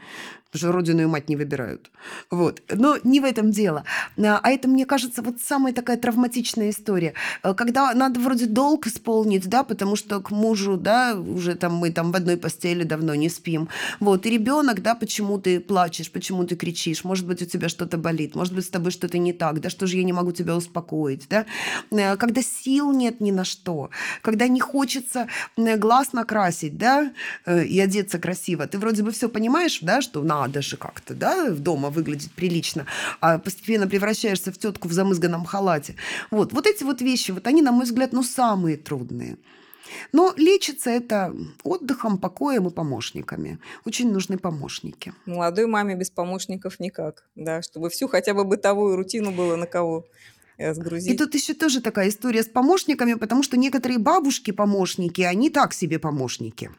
потому что родину и мать не выбирают. Вот. Но не в этом дело. А, а это, мне кажется, вот самая такая травматичная история. Э, когда надо вроде долг исполнить, да, потому что к мужу, да, уже там мы там в одной постели давно не спим. Вот. И ребенок, да, почему ты плачешь, почему ты кричишь, может быть, у тебя что-то болит, может быть, с тобой что-то не так, да, что же я не могу тебя успокоить, да. Э, когда сил нет ни на что, когда не хочется глаз накрасить, да, э, и одеться красиво, ты вроде бы все понимаешь, да, что на надо же как-то, да, дома выглядеть прилично, а постепенно превращаешься в тетку в замызганном халате. Вот, вот эти вот вещи, вот они, на мой взгляд, ну, самые трудные. Но лечится это отдыхом, покоем и помощниками. Очень нужны помощники. Молодой маме без помощников никак, да, чтобы всю хотя бы бытовую рутину было на кого э, сгрузить. И тут еще тоже такая история с помощниками, потому что некоторые бабушки-помощники, они так себе помощники.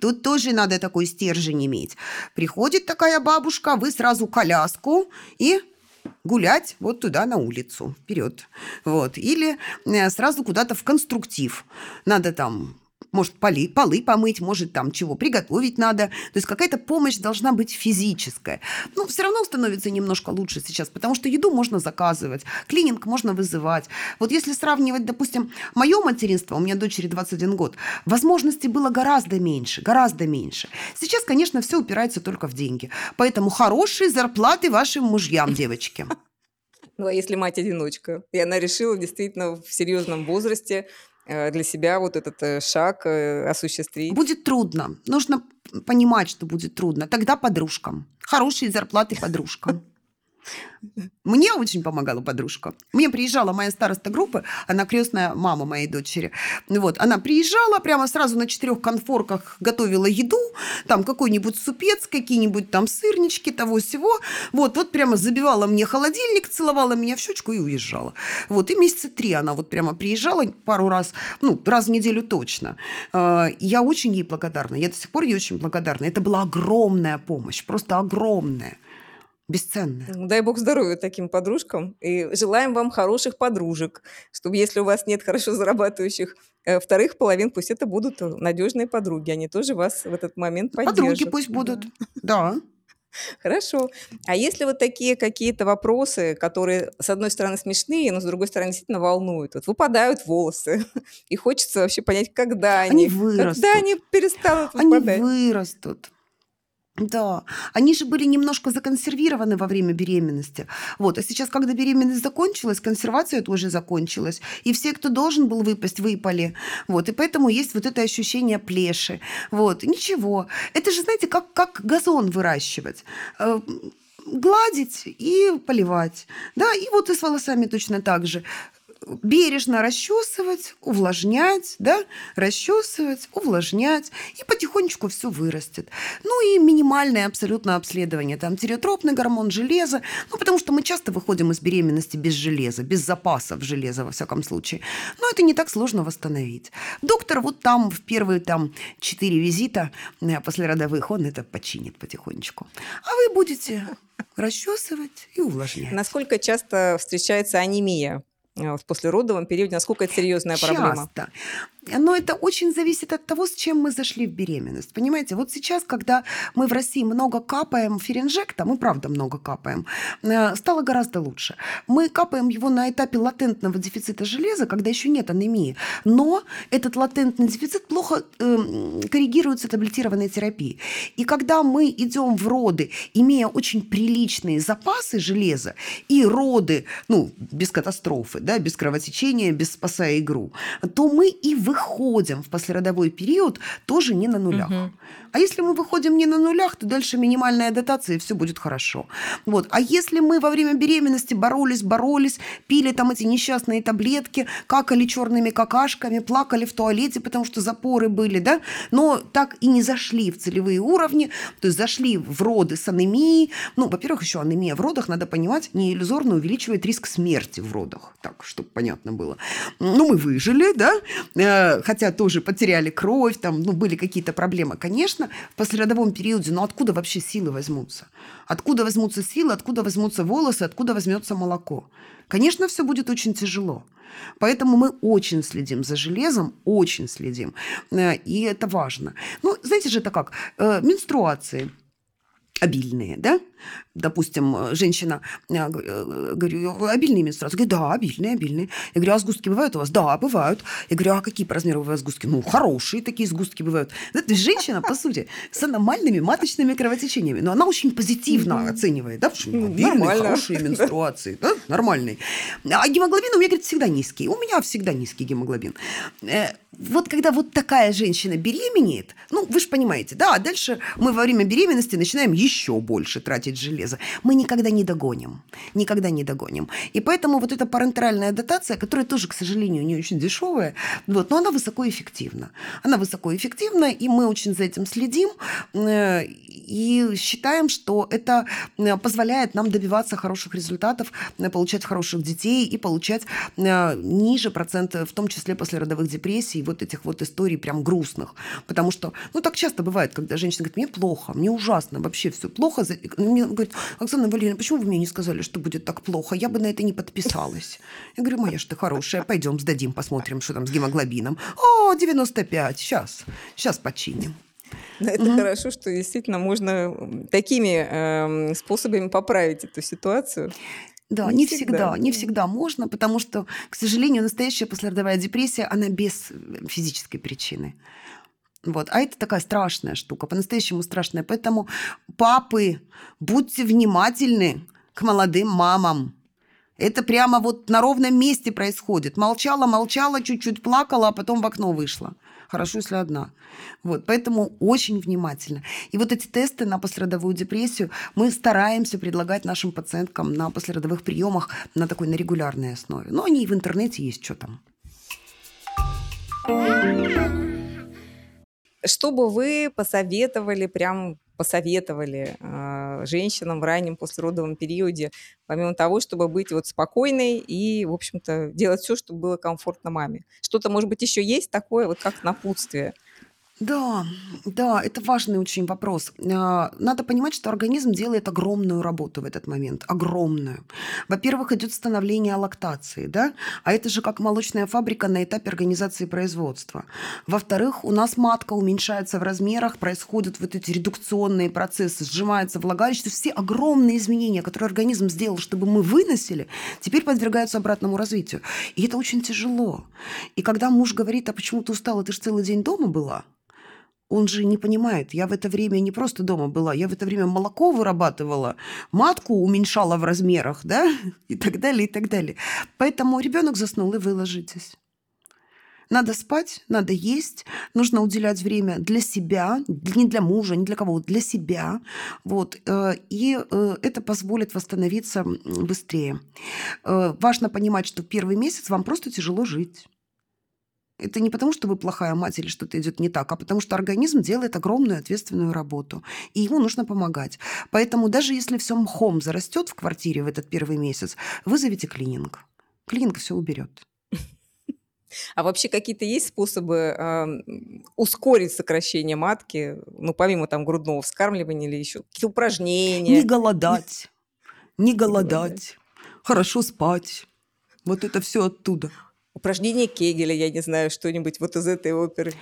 Тут тоже надо такой стержень иметь. Приходит такая бабушка, вы сразу коляску и гулять вот туда на улицу, вперед. Вот. Или э, сразу куда-то в конструктив. Надо там может полы, полы помыть, может там чего приготовить надо. То есть какая-то помощь должна быть физическая. Но все равно становится немножко лучше сейчас, потому что еду можно заказывать, клининг можно вызывать. Вот если сравнивать, допустим, мое материнство, у меня дочери 21 год, возможностей было гораздо меньше, гораздо меньше. Сейчас, конечно, все упирается только в деньги. Поэтому хорошие зарплаты вашим мужьям, девочки. Ну, а если мать-одиночка, и она решила действительно в серьезном возрасте Э, для себя вот этот э, шаг э, осуществить? Будет трудно. Нужно понимать, что будет трудно. Тогда подружкам. Хорошие зарплаты подружкам. Мне очень помогала подружка. Мне приезжала моя староста группы, она крестная мама моей дочери. Вот, она приезжала прямо сразу на четырех конфорках, готовила еду, там какой-нибудь супец, какие-нибудь там сырнички, того всего. Вот, вот прямо забивала мне холодильник, целовала меня в щечку и уезжала. Вот, и месяца три она вот прямо приезжала пару раз, ну, раз в неделю точно. А, я очень ей благодарна, я до сих пор ей очень благодарна. Это была огромная помощь, просто огромная бесценная. Дай бог здоровья таким подружкам. И желаем вам хороших подружек, чтобы если у вас нет хорошо зарабатывающих э, вторых половин, пусть это будут надежные подруги. Они тоже вас в этот момент поддержат. Подруги пусть будут, да. Хорошо. А если вот такие какие-то вопросы, которые, с одной стороны, смешные, но с другой стороны, действительно волнуют? Вот выпадают волосы, и хочется вообще понять, когда Они они, когда они вырастут. перестанут Они выпадать. вырастут. Да, они же были немножко законсервированы во время беременности. Вот, а сейчас, когда беременность закончилась, консервация тоже закончилась, и все, кто должен был выпасть, выпали. Вот, и поэтому есть вот это ощущение плеши. Вот, ничего. Это же, знаете, как, как газон выращивать. Э, Гладить и поливать. Да, и вот и с волосами точно так же бережно расчесывать, увлажнять, да, расчесывать, увлажнять, и потихонечку все вырастет. Ну и минимальное абсолютно обследование, там тиреотропный гормон, железо, ну потому что мы часто выходим из беременности без железа, без запасов железа во всяком случае, но это не так сложно восстановить. Доктор вот там в первые там четыре визита э, после родовых он это починит потихонечку, а вы будете расчесывать и увлажнять. Насколько часто встречается анемия в послеродовом периоде? Насколько это серьезная проблема? Но это очень зависит от того, с чем мы зашли в беременность. Понимаете, вот сейчас, когда мы в России много капаем феринжекта, мы правда много капаем, э, стало гораздо лучше. Мы капаем его на этапе латентного дефицита железа, когда еще нет анемии. Но этот латентный дефицит плохо э, коррегируется таблетированной терапией. И когда мы идем в роды, имея очень приличные запасы железа, и роды, ну, без катастрофы, да, без кровотечения, без спасая игру, то мы и в выходим в послеродовой период тоже не на нулях. Угу. А если мы выходим не на нулях, то дальше минимальная дотация, и все будет хорошо. Вот. А если мы во время беременности боролись, боролись, пили там эти несчастные таблетки, какали черными какашками, плакали в туалете, потому что запоры были, да, но так и не зашли в целевые уровни, то есть зашли в роды с анемией. Ну, во-первых, еще анемия в родах, надо понимать, не иллюзорно увеличивает риск смерти в родах. Так, чтобы понятно было. Ну, мы выжили, да, э, хотя тоже потеряли кровь, там, ну, были какие-то проблемы, конечно, конечно, в послеродовом периоде, но откуда вообще силы возьмутся? Откуда возьмутся силы, откуда возьмутся волосы, откуда возьмется молоко? Конечно, все будет очень тяжело. Поэтому мы очень следим за железом, очень следим. Э, и это важно. Ну, знаете же, это как? Э, менструации обильные, да? Допустим, э, женщина, э, э, говорю, обильные менструации? Говорит, да, обильные, обильные. Я говорю, а сгустки бывают у вас? Да, бывают. Я говорю, а какие по размеру у вас сгустки? Ну, хорошие такие сгустки бывают. Это женщина, по сути, с аномальными маточными кровотечениями. Но она очень позитивно оценивает, да, потому что обильные, Нормально. хорошие менструации, да, нормальные. А гемоглобин у меня, говорит, всегда низкий. У меня всегда низкий гемоглобин. Вот когда вот такая женщина беременеет, ну, вы же понимаете, да, а дальше мы во время беременности начинаем еще больше тратить железо железа, мы никогда не догоним. Никогда не догоним. И поэтому вот эта парентеральная дотация, которая тоже, к сожалению, не очень дешевая, вот, но она высокоэффективна. Она высокоэффективна, и мы очень за этим следим э, и считаем, что это э, позволяет нам добиваться хороших результатов, э, получать хороших детей и получать ниже процента, в том числе после родовых депрессий, вот этих вот историй прям грустных. Потому что, ну, так часто бывает, когда женщина говорит, мне плохо, мне ужасно, вообще все плохо. Мне говорит, Оксана Валерьевна, почему вы мне не сказали, что будет так плохо? Я бы на это не подписалась. Я говорю, моя ж ты хорошая, пойдем сдадим, посмотрим, что там с гемоглобином. О, 95, сейчас, сейчас починим. Это mm хорошо, что действительно можно такими э, способами поправить эту ситуацию. Да, не, не всегда, всегда, не всегда можно, потому что, к сожалению, настоящая послеродовая депрессия, она без физической причины. Вот. А это такая страшная штука, по-настоящему страшная. Поэтому папы, будьте внимательны к молодым мамам. Это прямо вот на ровном месте происходит. Молчала, молчала, чуть-чуть плакала, а потом в окно вышла. Хорошо, если одна. Вот, поэтому очень внимательно. И вот эти тесты на послеродовую депрессию мы стараемся предлагать нашим пациенткам на послеродовых приемах на такой на регулярной основе. Но они и в интернете есть, что там. Что бы вы посоветовали, прям посоветовали э, женщинам в раннем послеродовом периоде, помимо того, чтобы быть вот спокойной и, в общем-то, делать все, чтобы было комфортно маме? Что-то, может быть, еще есть такое, вот как напутствие? Да, да, это важный очень вопрос. А, надо понимать, что организм делает огромную работу в этот момент, огромную. Во-первых, идет становление лактации, да, а это же как молочная фабрика на этапе организации производства. Во-вторых, у нас матка уменьшается в размерах, происходят вот эти редукционные процессы, сжимается влагалище, все огромные изменения, которые организм сделал, чтобы мы выносили, теперь подвергаются обратному развитию. И это очень тяжело. И когда муж говорит, а почему ты устала, ты же целый день дома была, он же не понимает, я в это время не просто дома была, я в это время молоко вырабатывала, матку уменьшала в размерах, да, и так далее, и так далее. Поэтому ребенок заснул, и вы ложитесь. Надо спать, надо есть, нужно уделять время для себя, не для мужа, не для кого, для себя. Вот. Э, и э, это позволит восстановиться быстрее. Э, важно понимать, что первый месяц вам просто тяжело жить. Это не потому, что вы плохая мать или что-то идет не так, а потому что организм делает огромную ответственную работу, и ему нужно помогать. Поэтому даже если все мхом зарастет в квартире в этот первый месяц, вызовите клининг. Клининг все уберет. А вообще какие-то есть способы э, ускорить сокращение матки, ну, помимо там грудного вскармливания или еще какие-то упражнения? Не голодать, не голодать, хорошо спать. Вот это все оттуда. Упражнение Кегеля, я не знаю, что-нибудь вот из этой оперы.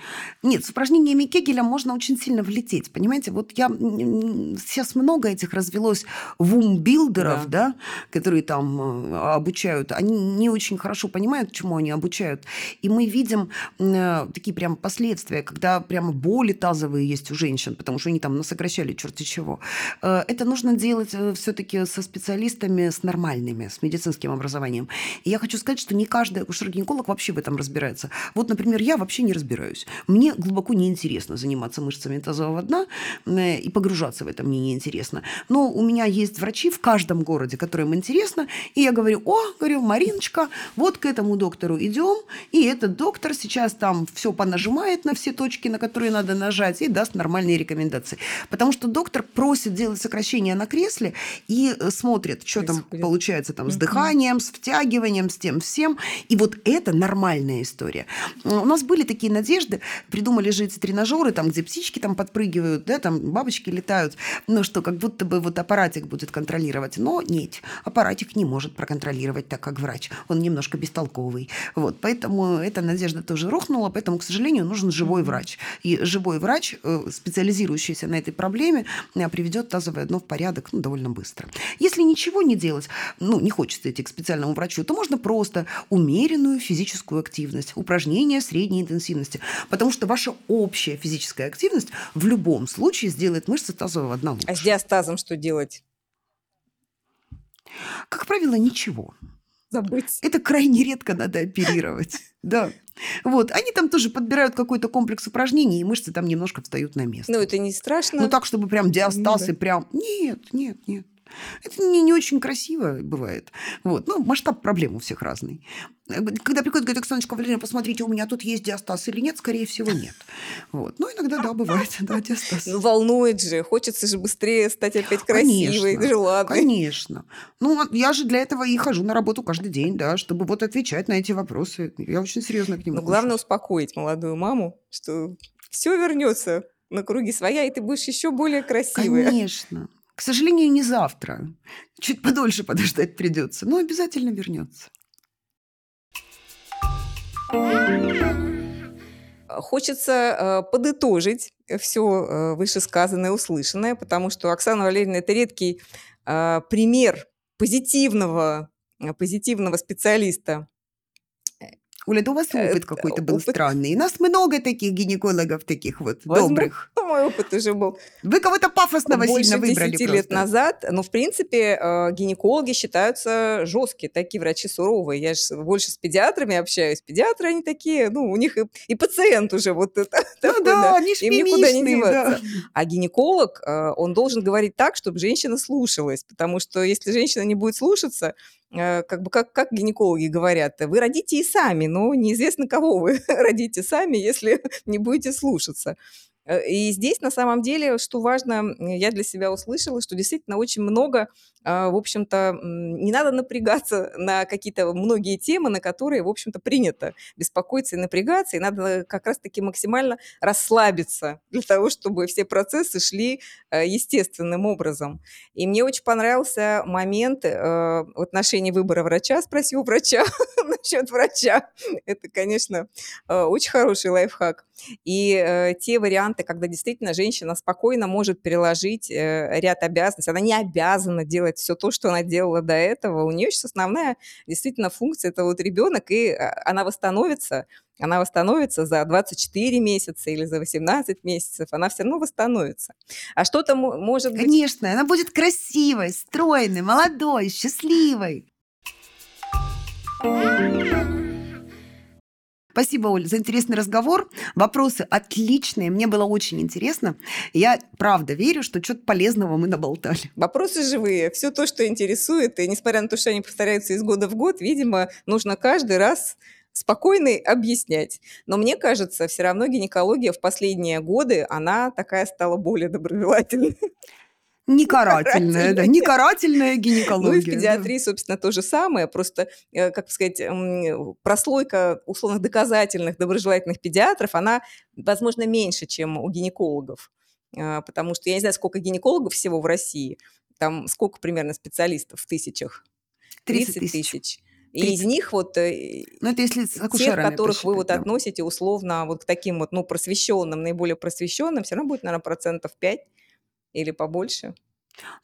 Нет, с упражнениями Кегеля можно очень сильно влететь, понимаете? Вот я... Сейчас много этих развелось вумбилдеров, да. да, которые там э, обучают. Они не очень хорошо понимают, чему они обучают. И мы видим э, такие прям последствия, когда прямо боли тазовые есть у женщин, потому что они там насокращали черти чего. Э, это нужно делать все таки со специалистами, с нормальными, с медицинским образованием. И я хочу сказать, что не каждый акушер гинеколог вообще в этом разбирается. Вот, например, я вообще не разбираюсь. Мне глубоко неинтересно заниматься мышцами тазового дна э, и погружаться в это мне неинтересно. Но у меня есть врачи в каждом городе, которым интересно, и я говорю, о, говорю, Мариночка, вот к этому доктору идем, и этот доктор сейчас там все понажимает на все точки, на которые надо нажать, и даст нормальные рекомендации. Потому что доктор просит делать сокращение на кресле и э, смотрит, что там получается там с дыханием, с втягиванием, с тем всем. И вот это нормальная история. У нас были такие надежды, придумали же эти тренажеры, там, где птички там подпрыгивают, да, там бабочки летают, ну что, как будто бы вот аппаратик будет контролировать. Но нет, аппаратик не может проконтролировать так, как врач. Он немножко бестолковый. Вот, поэтому эта надежда тоже рухнула, поэтому, к сожалению, нужен живой врач. И живой врач, э, специализирующийся на этой проблеме, э, приведет тазовое дно в порядок ну, довольно быстро. Если ничего не делать, ну, не хочется идти к специальному врачу, то можно просто умеренную физическую активность, упражнения средней интенсивности. Потому что ваша общая физическая активность в любом случае сделает мышцы тазового дна лучше. А с диастазом что делать? Как правило, ничего. Забыть. Это крайне редко надо оперировать. Да. Вот. Они там тоже подбирают какой-то комплекс упражнений, и мышцы там немножко встают на место. Ну, это не страшно. Ну, так, чтобы прям диастаз и прям... Нет, нет, нет. Это не, не очень красиво бывает. Вот. Ну, масштаб проблем у всех разный. Когда приходит, говорит, Оксаночка Валерьевна, посмотрите, у меня тут есть диастаз или нет, скорее всего, нет. Вот. Ну, иногда, да, бывает, да, диастаз. Ну, волнует же, хочется же быстрее стать опять красивой, конечно, желанной. Конечно. Ну, я же для этого и хожу на работу каждый день, да, чтобы вот отвечать на эти вопросы. Я очень серьезно к ним Но главное успокоить молодую маму, что все вернется на круги своя, и ты будешь еще более красивой. Конечно. К сожалению, не завтра. Чуть подольше подождать придется, но обязательно вернется. Хочется э, подытожить все э, вышесказанное, услышанное, потому что Оксана Валерьевна – это редкий э, пример позитивного, э, позитивного специалиста у вас э, опыт какой-то был опыт... странный. У нас много таких гинекологов, таких вот Возможно, добрых. Мой опыт уже был. Вы кого-то пафосного Больше сильно выбрали 10 лет назад. Но, в принципе, э, гинекологи считаются жесткие, такие врачи суровые. Я же больше с педиатрами общаюсь. Педиатры они такие, ну, у них и, и пациент уже вот это. Ну такой, да, да, они Им никуда не деваться. Да. А гинеколог, э, он должен говорить так, чтобы женщина слушалась. Потому что если женщина не будет слушаться, как бы как, как гинекологи говорят, вы родите и сами, но неизвестно, кого вы родите сами, если не будете слушаться. Э, и здесь на самом деле, что важно, я для себя услышала, что действительно очень много, а, в общем-то, не надо напрягаться на какие-то многие темы, на которые, в общем-то, принято беспокоиться и напрягаться, и надо как раз-таки максимально расслабиться для того, чтобы все процессы шли э, естественным образом. И мне очень понравился момент э, в отношении выбора врача, спросил врача насчет врача. Это, конечно, очень хороший лайфхак. И те варианты, когда действительно женщина спокойно может переложить э, ряд обязанностей, она не обязана делать все то, что она делала до этого. У нее сейчас основная действительно функция это вот ребенок, и а, она восстановится, она восстановится за 24 месяца или за 18 месяцев, она все равно восстановится. А что-то может быть... Конечно, она будет красивой, стройной, молодой, счастливой. Спасибо, Оль, за интересный разговор. Вопросы отличные. Мне было очень интересно. Я правда верю, что что-то полезного мы наболтали. Вопросы живые. Все то, что интересует. И несмотря на то, что они повторяются из года в год, видимо, нужно каждый раз спокойно объяснять. Но мне кажется, все равно гинекология в последние годы, она такая стала более доброжелательной. Не карательная, да, не карательная гинекология. Ну и в педиатрии, да. собственно, то же самое, просто, э, как сказать, прослойка условных доказательных, доброжелательных педиатров, она, возможно, меньше, чем у гинекологов. А, потому что я не знаю, сколько гинекологов всего в России, там сколько примерно специалистов в тысячах? 30 тысяч. тысяч. И из них вот э, ну, это если тех, которых вы вот да. относите условно вот к таким вот, ну, просвещенным, наиболее просвещенным, все равно будет, наверное, процентов 5 или побольше?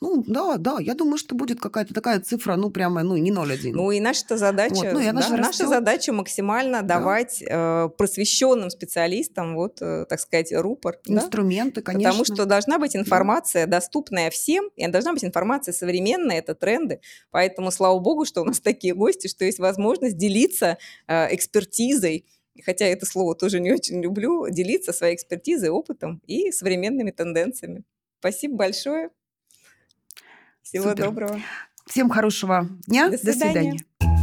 Ну, да, да, я думаю, что будет какая-то такая цифра, ну, прямо, ну, не 0,1. Ну, и наша задача, вот, ну, и она да, наша задача максимально да. давать э, просвещенным специалистам, вот, э, так сказать, рупор. Инструменты, да? конечно. Потому что должна быть информация, да. доступная всем, и должна быть информация современная, это тренды. Поэтому, слава богу, что у нас такие гости, что есть возможность делиться э, экспертизой, хотя это слово тоже не очень люблю, делиться своей экспертизой, опытом и современными тенденциями. Спасибо большое. Всего Супер. доброго. Всем хорошего дня. До свидания. До свидания.